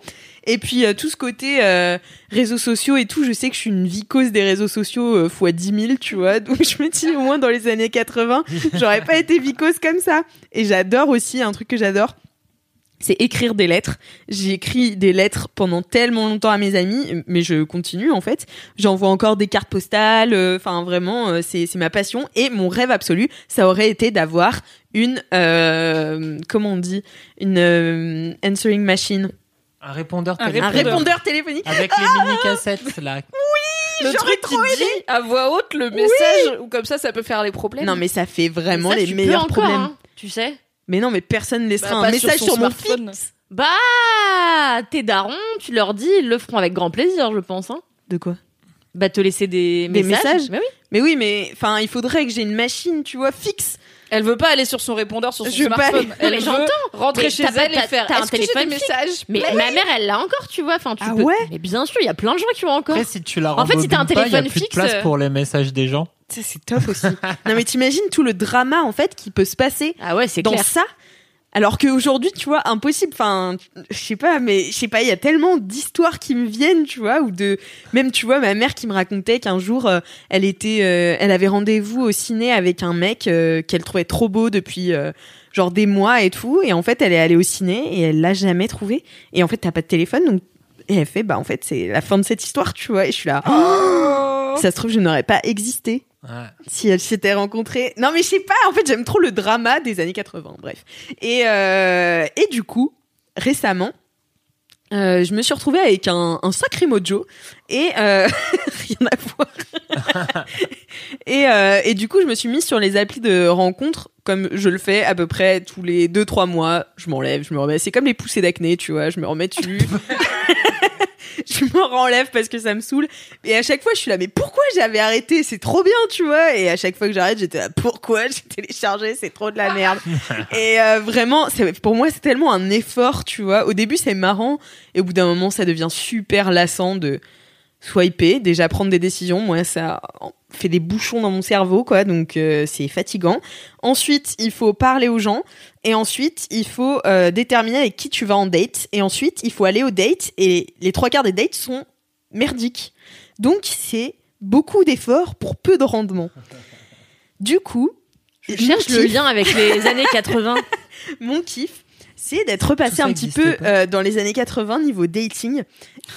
Et puis euh, tout ce côté euh, réseaux sociaux et tout, je sais que je suis une vicose des réseaux sociaux euh, fois 10 000, tu vois. Donc je me dis au moins dans les années 80, j'aurais pas été vicose comme ça. Et j'adore aussi, un truc que j'adore, c'est écrire des lettres. J'ai écrit des lettres pendant tellement longtemps à mes amis, mais je continue en fait. J'envoie encore des cartes postales. euh, Enfin, vraiment, euh, c'est c'est ma passion. Et mon rêve absolu, ça aurait été d'avoir une, euh, comment on dit, une euh, answering machine, Un répondeur téléphonique. un répondeur téléphonique. Avec les mini-cassettes, là. Le J'aurais truc qui dit à voix haute le message ou comme ça ça peut faire les problèmes. Non, mais ça fait vraiment Ça, les tu peux meilleurs encore, problèmes. hein, tu sais. Mais non, mais personne ne Bah, laissera pas un message son sur, mon smartphone. fixe. Bah, tes darons, tu leur dis, ils le feront avec grand plaisir, je pense. Hein. De quoi? Bah, te laisser des, Des messages. messages Bah oui. Mais oui, mais enfin, il faudrait que j'ai une machine, tu vois, fixe. Elle veut pas aller sur son répondeur sur son Je pas smartphone. aller- Elle Mais veut j'entends. rentrer Mais chez t'as pas- elle et faire t'as un téléphone fixe messages? Mais ma mère, elle l'a encore, tu vois. Enfin, tu Ah peux... ouais? Mais bien sûr, il y a plein de gens qui ont encore. Après, si tu la En fait, si t'as un rembobines pas, il y a téléphone plus de fixe, place euh, pour les messages des gens. Ça, c'est top aussi. non, mais t'imagines tout le drama, en fait, qui peut se passer Ah ouais, dans clair. ça. Alors qu'aujourd'hui, tu vois, impossible. Enfin, je sais pas, mais je sais pas, il y a tellement d'histoires qui me viennent, tu vois, ou de même, tu vois, ma mère qui me racontait qu'un jour, euh, elle était, euh, elle avait rendez-vous au ciné avec un mec euh, qu'elle trouvait trop beau depuis genre des mois et tout, et en fait, elle est allée au ciné et elle l'a jamais trouvé. Et en fait, t'as pas de téléphone, donc et elle fait, bah en fait, c'est la fin de cette histoire, tu vois. Et je suis là, Oh. ça se trouve, je n'aurais pas existé Ouais. si elles s'étaient rencontrées. Non, mais je sais pas, en fait, j'aime trop le drama des années 80, bref. Et, euh, et du coup, récemment, euh, je me suis retrouvée avec un, un sacré mojo et euh, [laughs] rien à voir. [laughs] et, euh, et du coup, je me suis mise sur les applis de rencontres comme je le fais à peu près tous les 2-3 mois. Je m'enlève, je me remets. C'est comme les poussées d'acné, tu vois. Je me remets dessus. [laughs] [laughs] je me renlève parce que ça me saoule. Et à chaque fois, je suis là, mais pourquoi j'avais arrêté? C'est trop bien, tu vois. Et à chaque fois que j'arrête, j'étais là, pourquoi j'ai téléchargé? C'est trop de la merde. [laughs] et euh, vraiment, pour moi, c'est tellement un effort, tu vois. Au début, c'est marrant. Et au bout d'un moment, ça devient super lassant de swiper, déjà prendre des décisions. Moi, ça fait des bouchons dans mon cerveau, quoi. Donc euh, c'est fatigant. Ensuite, il faut parler aux gens. Et ensuite, il faut euh, déterminer avec qui tu vas en date. Et ensuite, il faut aller au date. Et les trois quarts des dates sont merdiques. Donc c'est beaucoup d'efforts pour peu de rendement. Du coup, Je cherche le lien avec les années 80. [laughs] Mon kiff, c'est d'être repassé un petit peu euh, dans les années 80 niveau dating.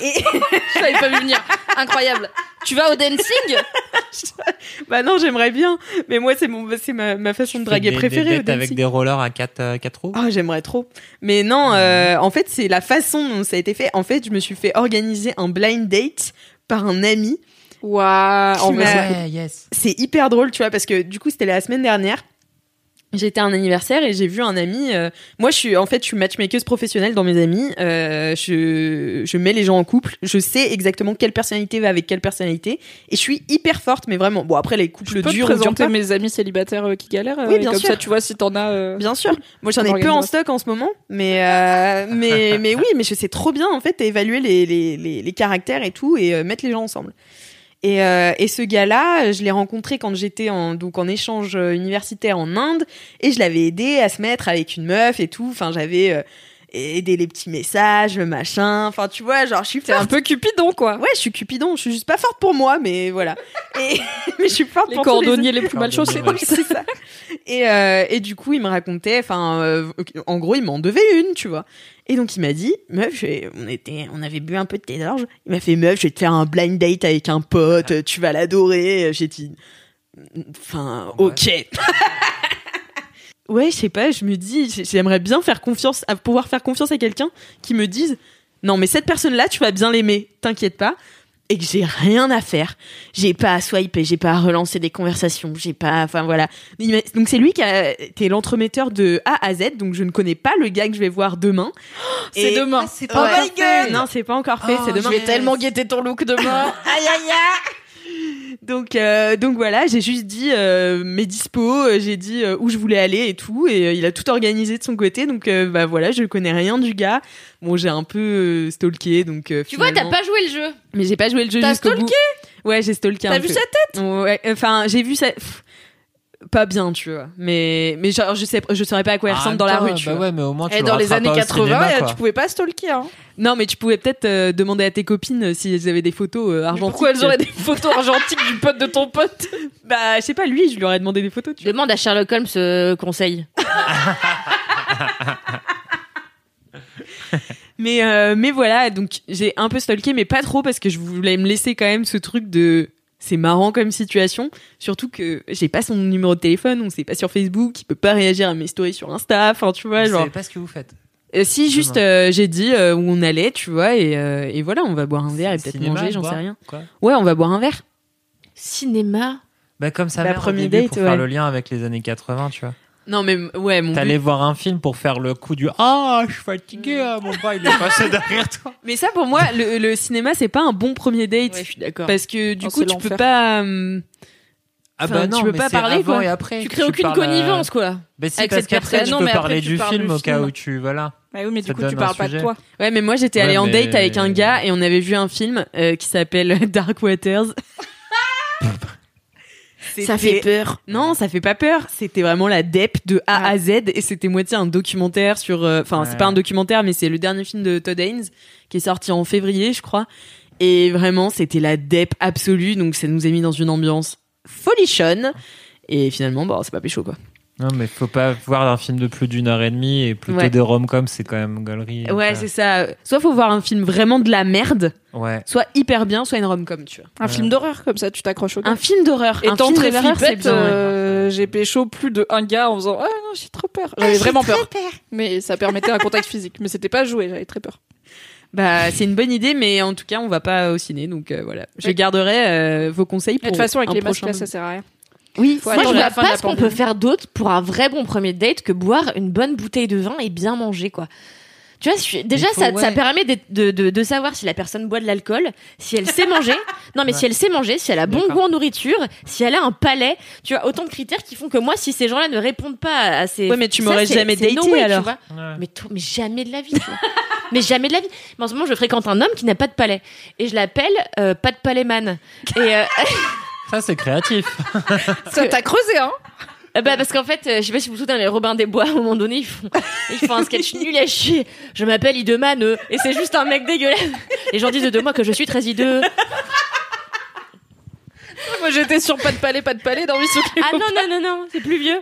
Et [laughs] Je l'avais pas vu venir. Incroyable. Tu vas au dancing? [laughs] Bah non, j'aimerais bien, mais moi c'est mon c'est ma, ma façon de draguer Des- préférée des au avec des rollers à 4 quatre roues? Oh, j'aimerais trop. Mais non, euh, en fait, c'est la façon dont ça a été fait. En fait, je me suis fait organiser un blind date par un ami. Waouh. Yes. C'est hyper drôle, tu vois, parce que du coup, c'était la semaine dernière. J'étais à un anniversaire et j'ai vu un ami. euh, moi, je suis en fait, je suis matchmakeuse professionnelle dans mes amis. Euh, je, je mets les gens en couple. Je sais exactement quelle personnalité va avec quelle personnalité. Et je suis hyper forte, mais vraiment. Bon, après, les couples Je peux te durs durs présenter mes amis célibataires euh, qui galèrent. Oui, euh, bien comme sûr. ça, tu vois si t'en as. euh, Bien sûr. Moi, j'en ai peu en stock en ce moment, mais euh, mais mais oui, mais je sais trop bien en fait évaluer les les les, les caractères et tout et euh, mettre les gens ensemble. Et euh, et ce gars-là, je l'ai rencontré quand j'étais en donc en échange euh, universitaire en Inde et je l'avais aidé à se mettre avec une meuf et tout. Enfin, j'avais aidé les petits messages, le machin. Enfin, tu vois, genre je suis T'es un forte. peu cupidon, quoi. Ouais, je suis cupidon. Je suis juste pas forte pour moi, mais voilà. Et [laughs] mais je suis forte Les pour tous les cordonniers les plus mal chaussés. Cordonniers, c'est ça. Et, euh, et du coup, il me racontait, enfin, euh, en gros, il m'en devait une, tu vois. Et donc, il m'a dit, meuf, on était, on avait bu un peu de thé d'orge. Il m'a fait, meuf, je vais te faire un blind date avec un pote, tu vas l'adorer. J'ai dit, enfin, ok. [laughs] ouais, je sais pas, je me dis, j'ai- j'aimerais bien faire confiance, à pouvoir faire confiance à quelqu'un qui me dise, non, mais cette personne-là, tu vas bien l'aimer, t'inquiète pas. Et que j'ai rien à faire. J'ai pas à swiper, j'ai pas à relancer des conversations, j'ai pas, enfin voilà. Donc c'est lui qui a été l'entremetteur de A à Z, donc je ne connais pas le gars que je vais voir demain. [gasps] C'est Et- demain. c'est Ouais. pas encore fait. Non, c'est pas encore fait, Oh, c'est demain. Je vais tellement guetter ton look demain. [laughs] Aïe aïe aïe. Donc euh, donc voilà, j'ai juste dit euh, mes dispos, euh, j'ai dit euh, où je voulais aller et tout, et il a tout organisé de son côté. Donc bah voilà, je connais rien du gars. Bon, j'ai un peu stalké, donc. Tu vois, t'as pas joué le jeu. Mais j'ai pas joué le jeu T'as bout. stalké? Ouais, j'ai stalké. T'as vu peu. sa tête? Ouais, enfin j'ai vu pff, Pas bien, tu vois. Mais mais genre je sais, je saurais pas à quoi elle Ah, ressemble dans la rue, tu bah vois. ouais, mais au moins tu Et le dans les années pas au 80, cinéma, tu pouvais pas stalker. Hein. Non, mais tu pouvais peut-être euh, demander à tes copines euh, si elles avaient des photos euh, argentiques. Pourquoi elles auraient des photos argentiques du pote de ton pote [laughs] Bah, je sais pas, lui, je lui aurais demandé des photos, tu vois. Demande à Sherlock Holmes euh, conseil. [laughs] Mais, euh, mais voilà, donc j'ai un peu stalké, mais pas trop parce que je voulais me laisser quand même ce truc de. C'est marrant comme situation, surtout que j'ai pas son numéro de téléphone, on sait pas sur Facebook, il peut pas réagir à mes stories sur Insta, enfin tu vois, genre. pas ce que vous faites. Euh, si juste euh, j'ai dit euh, où on allait, tu vois, et, euh, et voilà, on va boire un verre et peut-être manger, j'en sais rien. Quoi Ouais, on va boire un verre. Cinéma. Bah comme ça, La première date, pour ouais. faire le lien avec les années 80, tu vois. Non mais ouais, mon T'allais but- voir un film pour faire le coup du ah, je suis fatigué, ah, mon bras il est passé [laughs] derrière toi. Mais ça pour moi, le, le cinéma c'est pas un bon premier date. Ouais, je suis d'accord. Parce que du Oh, coup, tu peux pas. hum, Ah bah tu non, peux mais pas c'est parler, avant quoi. et après. Tu crées aucune parles, connivence, quoi. Bah si, avec parce qu'après tu Non, peux mais parler tu du film au cas où tu voilà. Bah oui, mais Ça du coup, tu parles pas de toi. Ouais, mais moi j'étais allée en mais- date avec un gars et on avait vu un film euh, qui s'appelle [laughs] Dark Waters. [laughs] Ça fait peur. Non, ça fait pas peur. C'était vraiment la dep de A à Z et c'était moitié un documentaire sur. euh, Enfin, c'est pas un documentaire, mais c'est le dernier film de Todd Haynes qui est sorti en février, je crois. Et vraiment, c'était la dep absolue. Donc, ça nous a mis dans une ambiance folichonne. Et finalement, bon, c'est pas pécho quoi. Non mais faut pas voir un film de plus d'une heure et demie et plutôt Ouais. des rom-coms c'est quand même gaulerie. Ouais, Enfin, c'est ça. Soit faut voir un film vraiment de la merde, Ouais. soit hyper bien, soit une rom-com, tu vois. Un film d'horreur, comme ça, tu t'accroches au gars. Un film d'horreur. un Étant film très flippette, euh, j'ai pécho plus de un gars en faisant Ah non, j'ai trop peur. J'avais vraiment peur. Mais ça permettait un contact physique. Mais c'était pas joué, j'avais très peur. Bah, c'est une bonne idée, mais en tout cas, on va pas au ciné, donc euh, voilà. Je garderai euh, vos conseils De pour. toute façon, avec les masques là, ça sert à rien. Oui, Faut Moi, je la vois pas ce qu'on peut faire d'autre pour un vrai bon premier date que boire une bonne bouteille de vin et bien manger, quoi. Tu vois, je déjà, faut- ça, ouais. ça permet de, de, de, de savoir si la personne boit de l'alcool, si elle sait manger. [laughs] Non, mais si elle sait manger, si elle a bon goût en nourriture, si elle a un palais. Tu vois, autant de critères qui font que moi, si ces gens-là ne répondent pas à ces. Ouais, mais tu m'aurais jamais no daté, way, tu alors. vois. Ouais. Mais, mais jamais de la vie. tu vois. [laughs] Mais jamais de la vie. Mais en ce moment, je fréquente un homme qui n'a pas de palais. Et je l'appelle euh, pas de palais man. Et euh, [laughs] Ça, c'est créatif. [laughs] Ça t'a creusé, hein bah parce qu'en fait, euh, je sais pas si vous vous souvenez, les Robin des Bois, à un moment donné, ils font, ils font un sketch nul à chier. Je m'appelle Ideman, euh, et c'est juste un mec dégueulasse. Les gens disent de moi que je suis très hideux. Moi j'étais sur pas de palais, pas de palais dans Mission Ah non, non, non, non, c'est plus vieux.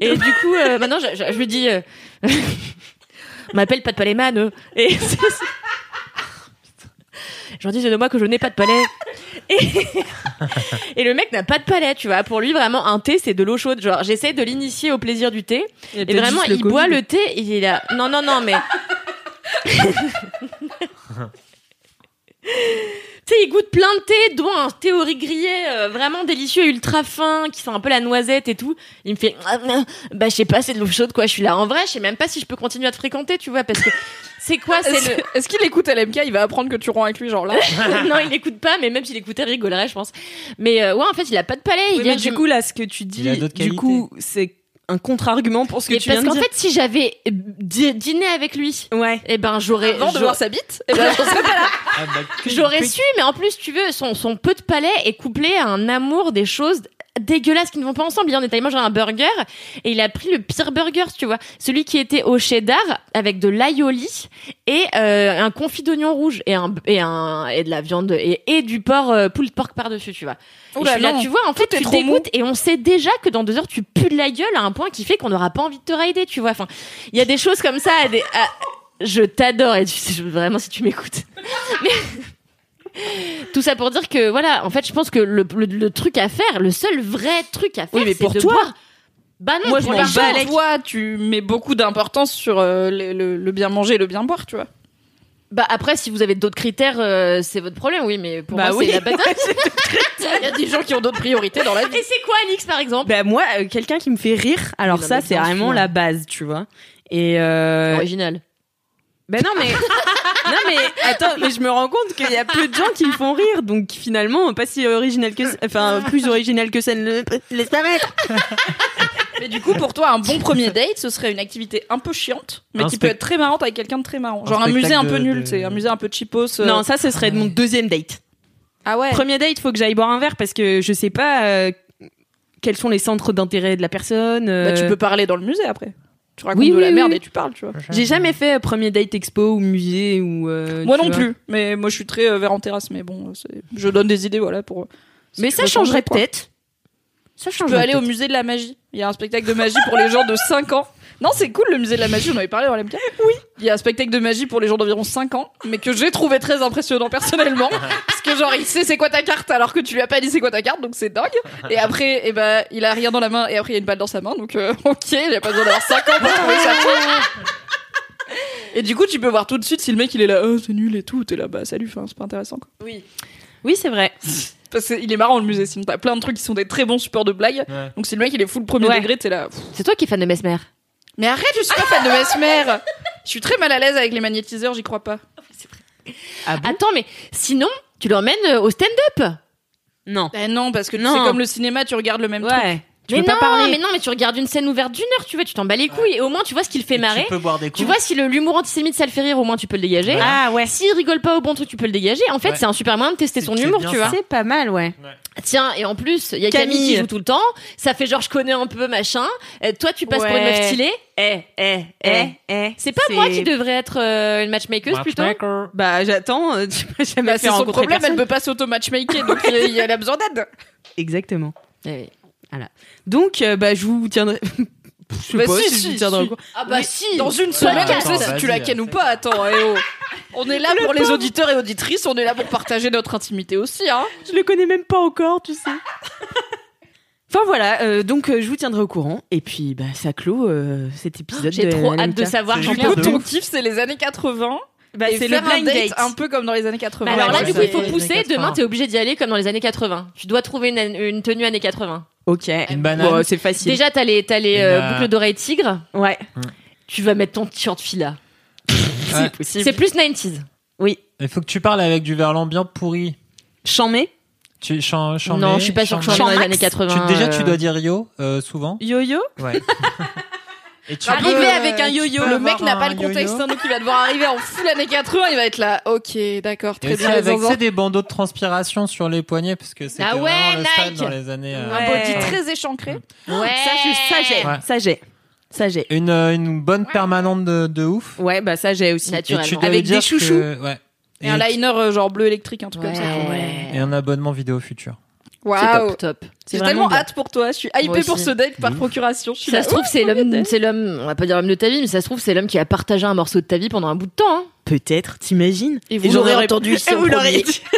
Et du coup, euh, maintenant, je, je, je lui dis, euh, on [laughs] m'appelle pas de palais man, euh, et c'est- J'en dis de moi que je n'ai pas de palais. [laughs] Et, et le mec n'a pas de palais, tu vois. Pour lui, vraiment, un thé, c'est de l'eau chaude. Genre, j'essaie de l'initier au plaisir du thé. Et vraiment, il boit le thé, et il est là. Non, non, non, mais. [laughs] Tu sais, il goûte plein de thé, dont un thé au riz grillé euh, vraiment délicieux, ultra fin, qui sent un peu la noisette et tout. Il me fait, Ah, [clears throat] ah, bah je sais pas, c'est de l'eau chaude quoi. Je suis là en vrai, je sais même pas si je peux continuer à te fréquenter, tu vois, parce que c'est quoi, c'est Est-ce le. est-ce qu'il écoute LMK Il va apprendre que tu romps avec lui, genre là. [laughs] non, il écoute pas, mais même s'il écoutait, il rigolerait, je pense. Mais euh, ouais, en fait, il a pas de palais. Oui, il mais du du- coup, là, ce que tu dis, du coup, c'est un contre-argument pour ce que tu viens parce de qu'en dire. fait, si j'avais dî- dîné avec lui, ouais. eh ben j'aurais. Avant de voir sa bite, eh ben. Ah, bah, J'aurais su, mais en plus, tu veux, son, son peu de palais est couplé à un amour des choses dégueulasses qui ne vont pas ensemble. Hier, on est allé manger un burger et il a pris le pire burger, tu vois. Celui qui était au cheddar avec de l'aioli et euh, un confit d'oignon rouge et un et un et de la viande et, et du porc euh, pulled pork par dessus, tu vois. Et Oula, je suis là, tu vois, en fait, tu dégoûtes et on sait déjà que dans deux heures, tu pues de la gueule à un point qui fait qu'on n'aura pas envie de te raider, tu vois. Enfin, il y a des choses comme ça. Des, ah, je t'adore et tu sais, je- vraiment si tu m'écoutes. [laughs] Mais [laughs] tout ça pour dire que voilà, en fait, je pense que le, le, le truc à faire, le seul vrai truc à faire, Oui, mais pour de toi. boire. Bah non, Moi, je pour m'en bats Toi, tu mets beaucoup d'importance sur euh, le, le- le bien manger et le bien boire, tu vois. Bah après, si vous avez d'autres critères, euh, c'est votre problème, oui, mais pour Bah moi, oui. [laughs] c'est la bataille. Il y a des gens qui ont d'autres priorités dans la vie. Et c'est quoi, Alix, par exemple? Bah moi, euh, quelqu'un qui me fait rire, alors Oui, ça c'est vraiment sûr. la base, tu vois. Et euh... Original. Ben non mais [laughs] non mais attends, mais je me rends compte qu'il y a peu de gens qui me font rire, donc finalement pas si original que, enfin plus original que ça ne le laisse paraître. [laughs] Mais du coup, pour toi, un bon premier date, ce serait une activité un peu chiante, mais Un qui peut être très marrante avec quelqu'un de très marrant. Genre un musée un peu de- nul, de- tu sais, un musée un peu cheapos. euh. Non, ça ce serait de mon deuxième date. Ah ouais. Premier date, faut que j'aille boire un verre parce que je sais pas euh, quels sont les centres d'intérêt de la personne. Bah, tu euh, peux parler dans le musée après. Tu racontes Oui, de oui, la merde oui. et tu parles, tu vois. J'ai jamais fait euh, premier date expo ou musée ou. euh, Moi non vois. plus, mais moi je suis très euh, vers en terrasse, mais bon, je donne des idées, voilà, pour. si Mais ça changerait peut-être. Ça Tu peux aller au musée de la magie. Il y a un spectacle de magie pour les gens de [laughs] 5 ans. Non, c'est cool le musée de la magie, on avait parlé dans l'MK. Oui. Il y a un spectacle de magie pour les gens d'environ 5 ans, mais que j'ai trouvé très impressionnant personnellement. [laughs] parce que genre, il sait c'est quoi ta carte alors que tu lui as pas dit c'est quoi ta carte, donc c'est dingue. Et après, eh ben, il a rien dans la main et après il y a une balle dans sa main, donc euh, ok, il a pas besoin d'avoir 5 ans pour [laughs] trouver ça cool. Et du coup, tu peux voir tout de suite si le mec il est là, oh, c'est nul et tout, t'es là, bah salut, enfin, c'est pas intéressant quoi. Oui. Oui, c'est vrai. [laughs] Parce qu'il est marrant le musée, sinon t'as plein de trucs qui sont des très bons supports de blagues. Ouais. Donc si le mec il est full premier Ouais. degré, t'es là. pff. C'est toi qui es fan de Mesmer. Mais arrête, je suis pas fan de Mesmer. Je suis très mal à l'aise avec les magnétiseurs, j'y crois pas. Ah bon Attends, mais sinon, tu l'emmènes euh, au stand-up? Non. Ben non, parce que tu Non. sais, comme le cinéma, tu regardes le même truc. Ouais. Tu mais peux non, pas parler. mais non, mais tu regardes une scène ouverte d'une heure, tu vois, tu t'en bats les couilles. Et au moins, tu vois ce qu'il fait marrer. Tu peux boire des coups. Tu vois, si le- l'humour antisémite, ça le fait rire, au moins, tu peux le dégager. Ah ouais. S'il rigole pas au bon truc, tu peux le dégager. En fait, Ouais. c'est un super moyen de tester C'est son c'est humour, bien tu vois. C'est pas mal, ouais. Tiens, et en plus, il y a Camille. Camille. qui joue tout le temps. Ça fait genre, je connais un peu, machin. Euh, toi, tu passes pour une meuf stylée. Eh, eh, eh. Eh, eh. C'est pas moi qui devrais être euh, une matchmaker plutôt Matchmaker. Bah j'attends. euh, Tu peux jamais Bah, c'est faire son rencontrer problème, personne. elle peut pas s'auto-matchmaker, donc il y a- elle a besoin d'aide. Exactement. Eh oui. Donc euh, bah je vous tiendrai. [laughs] je sais Bah, pas si, si, je si, vous tiendrai si. au courant. Ah bah si Dans une semaine, attends, on sait si tu la vas-y, kennes ou vas-y. pas. Attends, eh oh. On est là pour les auditeurs et auditrices, on est là pour partager notre intimité aussi, hein. Je le connais même pas encore, tu sais. [laughs] Enfin voilà, euh, donc euh, je vous tiendrai au courant et puis bah ça clôt euh, cet épisode. J'ai de trop hâte LMK. de savoir. C'est j'en juste peux de Ton kiff, c'est les années 80. Bah, et c'est le faire un blind date date. un peu comme dans les années 80. Mais alors là, Ouais, du coup, ça il faut pousser. années Demain, 80. t'es obligé d'y aller comme dans les années 80. Tu dois trouver une, une tenue années 80. Ok. Une banane. Bon, c'est facile. Déjà, t'as les, t'as les euh, bah- boucles d'oreilles tigre. Ouais. Tu vas mettre ton t-shirt fila. [laughs] Ouais. C'est plus 90s. Oui. Il faut que tu parles avec du verlan bien pourri. Chamé. Tu chan, chan non, je suis pas sûre que je chan- suis dans les années 80. Tu, déjà, tu euh, dois dire yo euh, souvent. Yo-yo. Ouais. [laughs] Et tu Arriver peux, avec un yo-yo, le mec n'a pas le contexte, donc il va devoir arriver en full années 80, il va être là. Ok, d'accord, très bien. avec c'est des bandeaux de transpiration sur les poignets parce que c'était Ah ouais, vraiment le stade Nike. dans les années. euh, Un Ouais. body très échancré. Ouais. Ça, j'ai, Ouais. ça j'ai, ça j'ai. Une, euh, une bonne permanente de, de ouf. Ouais, bah ça j'ai aussi. Naturellement. Avec des chouchous. que- ouais. Et un liner euh, genre bleu électrique, un truc Ouais. comme ça. et un abonnement vidéo futur. Waouh. C'est top, top. J'ai vraiment tellement bien. hâte pour toi. Je suis hypée pour ce date par procuration. Je suis Ça là, se trouve, c'est ouh, l'homme, c'est l'homme, on va pas dire l'homme de ta vie, mais ça se trouve, c'est l'homme qui a partagé un morceau de ta vie pendant un bout de temps. hein. Peut-être, t'imagines Et [laughs] vous l'aurez entendu Et vous l'aurez dit. [laughs]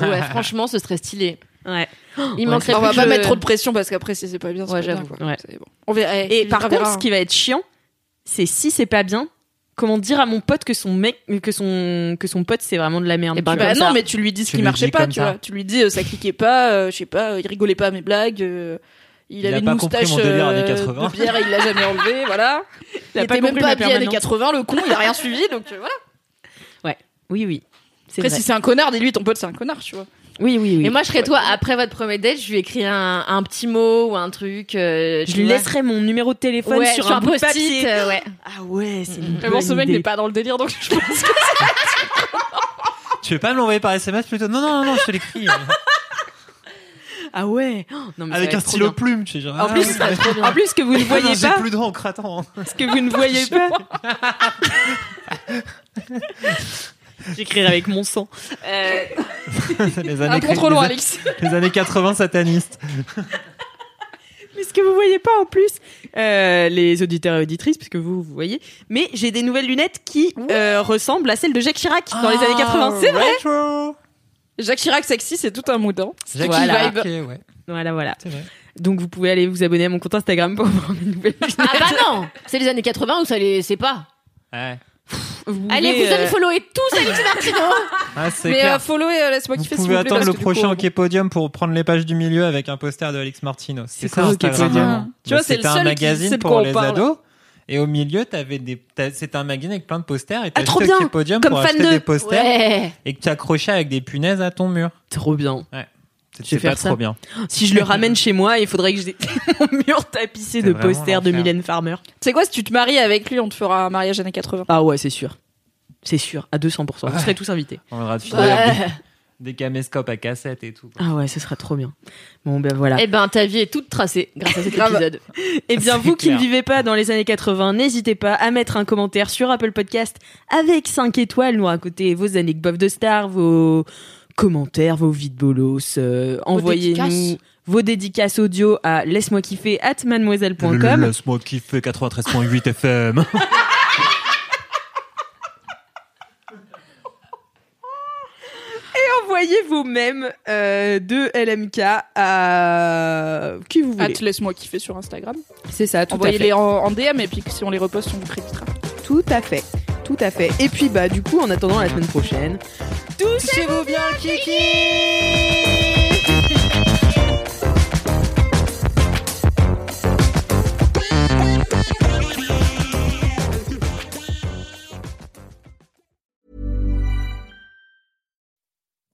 Ouais, franchement, ce serait stylé. Ouais. Il Ouais, manquerait On va pas mettre trop de pression parce qu'après si c'est pas bien, c'est Ouais, pas bien, j'avoue. quoi. Ouais. C'est bon. On verra. Et par contre, ce qui va être chiant, c'est si c'est pas bien, comment dire à mon pote que son mec, que son, que son pote c'est vraiment de la merde. Ben. Bah non, ça. mais tu lui dis ce Tu qui marchait pas, tu ça. vois. Tu lui dis euh, ça cliquait pas, euh, je sais pas, euh, il rigolait pas à mes blagues. euh, il, Il avait a une pas compris moustache mon délire années 80. de bière et il l'a jamais enlevé, [laughs] voilà. Il, a pas était même pas habillé années permanente. 80, le con, il a rien suivi, donc voilà. Oui, oui. C'est Après, vrai. si c'est un connard, dis-lui ton pote c'est un connard, tu vois. Oui, oui, oui. Et moi, je serais toi, après votre premier date, je lui écris un, un petit mot ou un truc. euh, je lui vois. laisserai mon numéro de téléphone Ouais, sur, un, bout de post-it, papier. euh, ouais. Ah ouais, c'est une Mais bon, ce mec n'est pas dans le délire, donc je pense que Tu veux pas me l'envoyer par SMS plutôt? Non, non, non, non, je te l'écris. [laughs] Ah ouais. Oh, non, mais Avec un stylo bien. plume, tu sais, genre. En ah, plus, ouais. en plus que vous ne Ah non, voyez J'ai pas, plus d'encre, attends. ce que vous ne voyez pas. [laughs] J'écrirai avec mon sang. Euh, les un années, peu trop loin, les, Alex. les années 80 satanistes. mais ce que vous voyez pas en plus, euh, les auditeurs et auditrices, puisque vous, vous voyez, mais j'ai des nouvelles lunettes qui euh, ressemblent à celles de Jacques Chirac dans les années 80. C'est vrai. Retro. Jacques Chirac sexy, c'est tout un mood. Hein. Jackie Voilà. Vibe. Ok, ouais, Voilà, voilà. c'est vrai. Donc vous pouvez aller vous abonner à mon compte Instagram pour voir mes nouvelles lunettes. Ah bah non C'est les années 80 ou ça les c'est pas Ouais. Vous Allez, pouvez, vous euh, allez follower tous Alix Martino [laughs] Ah, Mais euh, follow et euh, laisse-moi Vous kiffer s'il pouvez vous plaît, attendre le prochain coup, Hockey Podium pour prendre les pages du milieu avec un poster de Alex Martino. C'est ça, Instagram. Podium Bah, Tu vois, c'est un magazine pour les parle. ados. Et au milieu, t'avais des, c'était un magazine avec plein de posters. Et t'as Ah, trop acheté bien. Hockey Podium Comme pour fan acheter de- des posters. Ouais Et que tu accrochais avec des punaises à ton mur. Trop bien. Je vais pas faire ça. trop bien. Si je le ramène chez moi, il faudrait que j'ai [laughs] mon mur tapissé de posters de. Mylène Farmer. Tu sais quoi, si tu te maries avec lui, on te fera un mariage années 80. Ah ouais, c'est sûr. C'est sûr, à 200%. Vous Ouais. serez tous invités. On aura de Ouais. des, des caméscopes à cassette et tout. quoi. Ah ouais, ce sera trop bien. Bon, ben voilà. Eh ben, ta vie est toute tracée grâce à cet épisode. [laughs] Eh bien, vous qui ne vivez pas dans les années 80, n'hésitez pas à mettre un commentaire sur Apple Podcast avec 5 étoiles, nous raconter vos anecdotes de stars, vos commentaires, vos vides bolos. euh, Envoyez-nous vos dédicaces audio à laisse-moi kiffer at mademoiselle.com. Laisse-moi kiffer 93.8 FM. [laughs] Envoyez vos mèmes euh, de LMK à qui vous voulez. Laisse-moi kiffer sur Instagram. C'est ça, tout à fait. Envoyez-les en, en DM et puis si on les reposte, on vous créditera. Tout à fait. Tout à fait. Et puis, bah, du coup, en attendant la semaine prochaine, touchez-vous bien kiki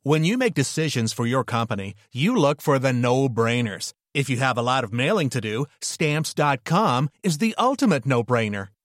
When you make decisions for your company, you look for the no-brainers. If you have a lot of mailing to do, stamps.com is the ultimate no-brainer.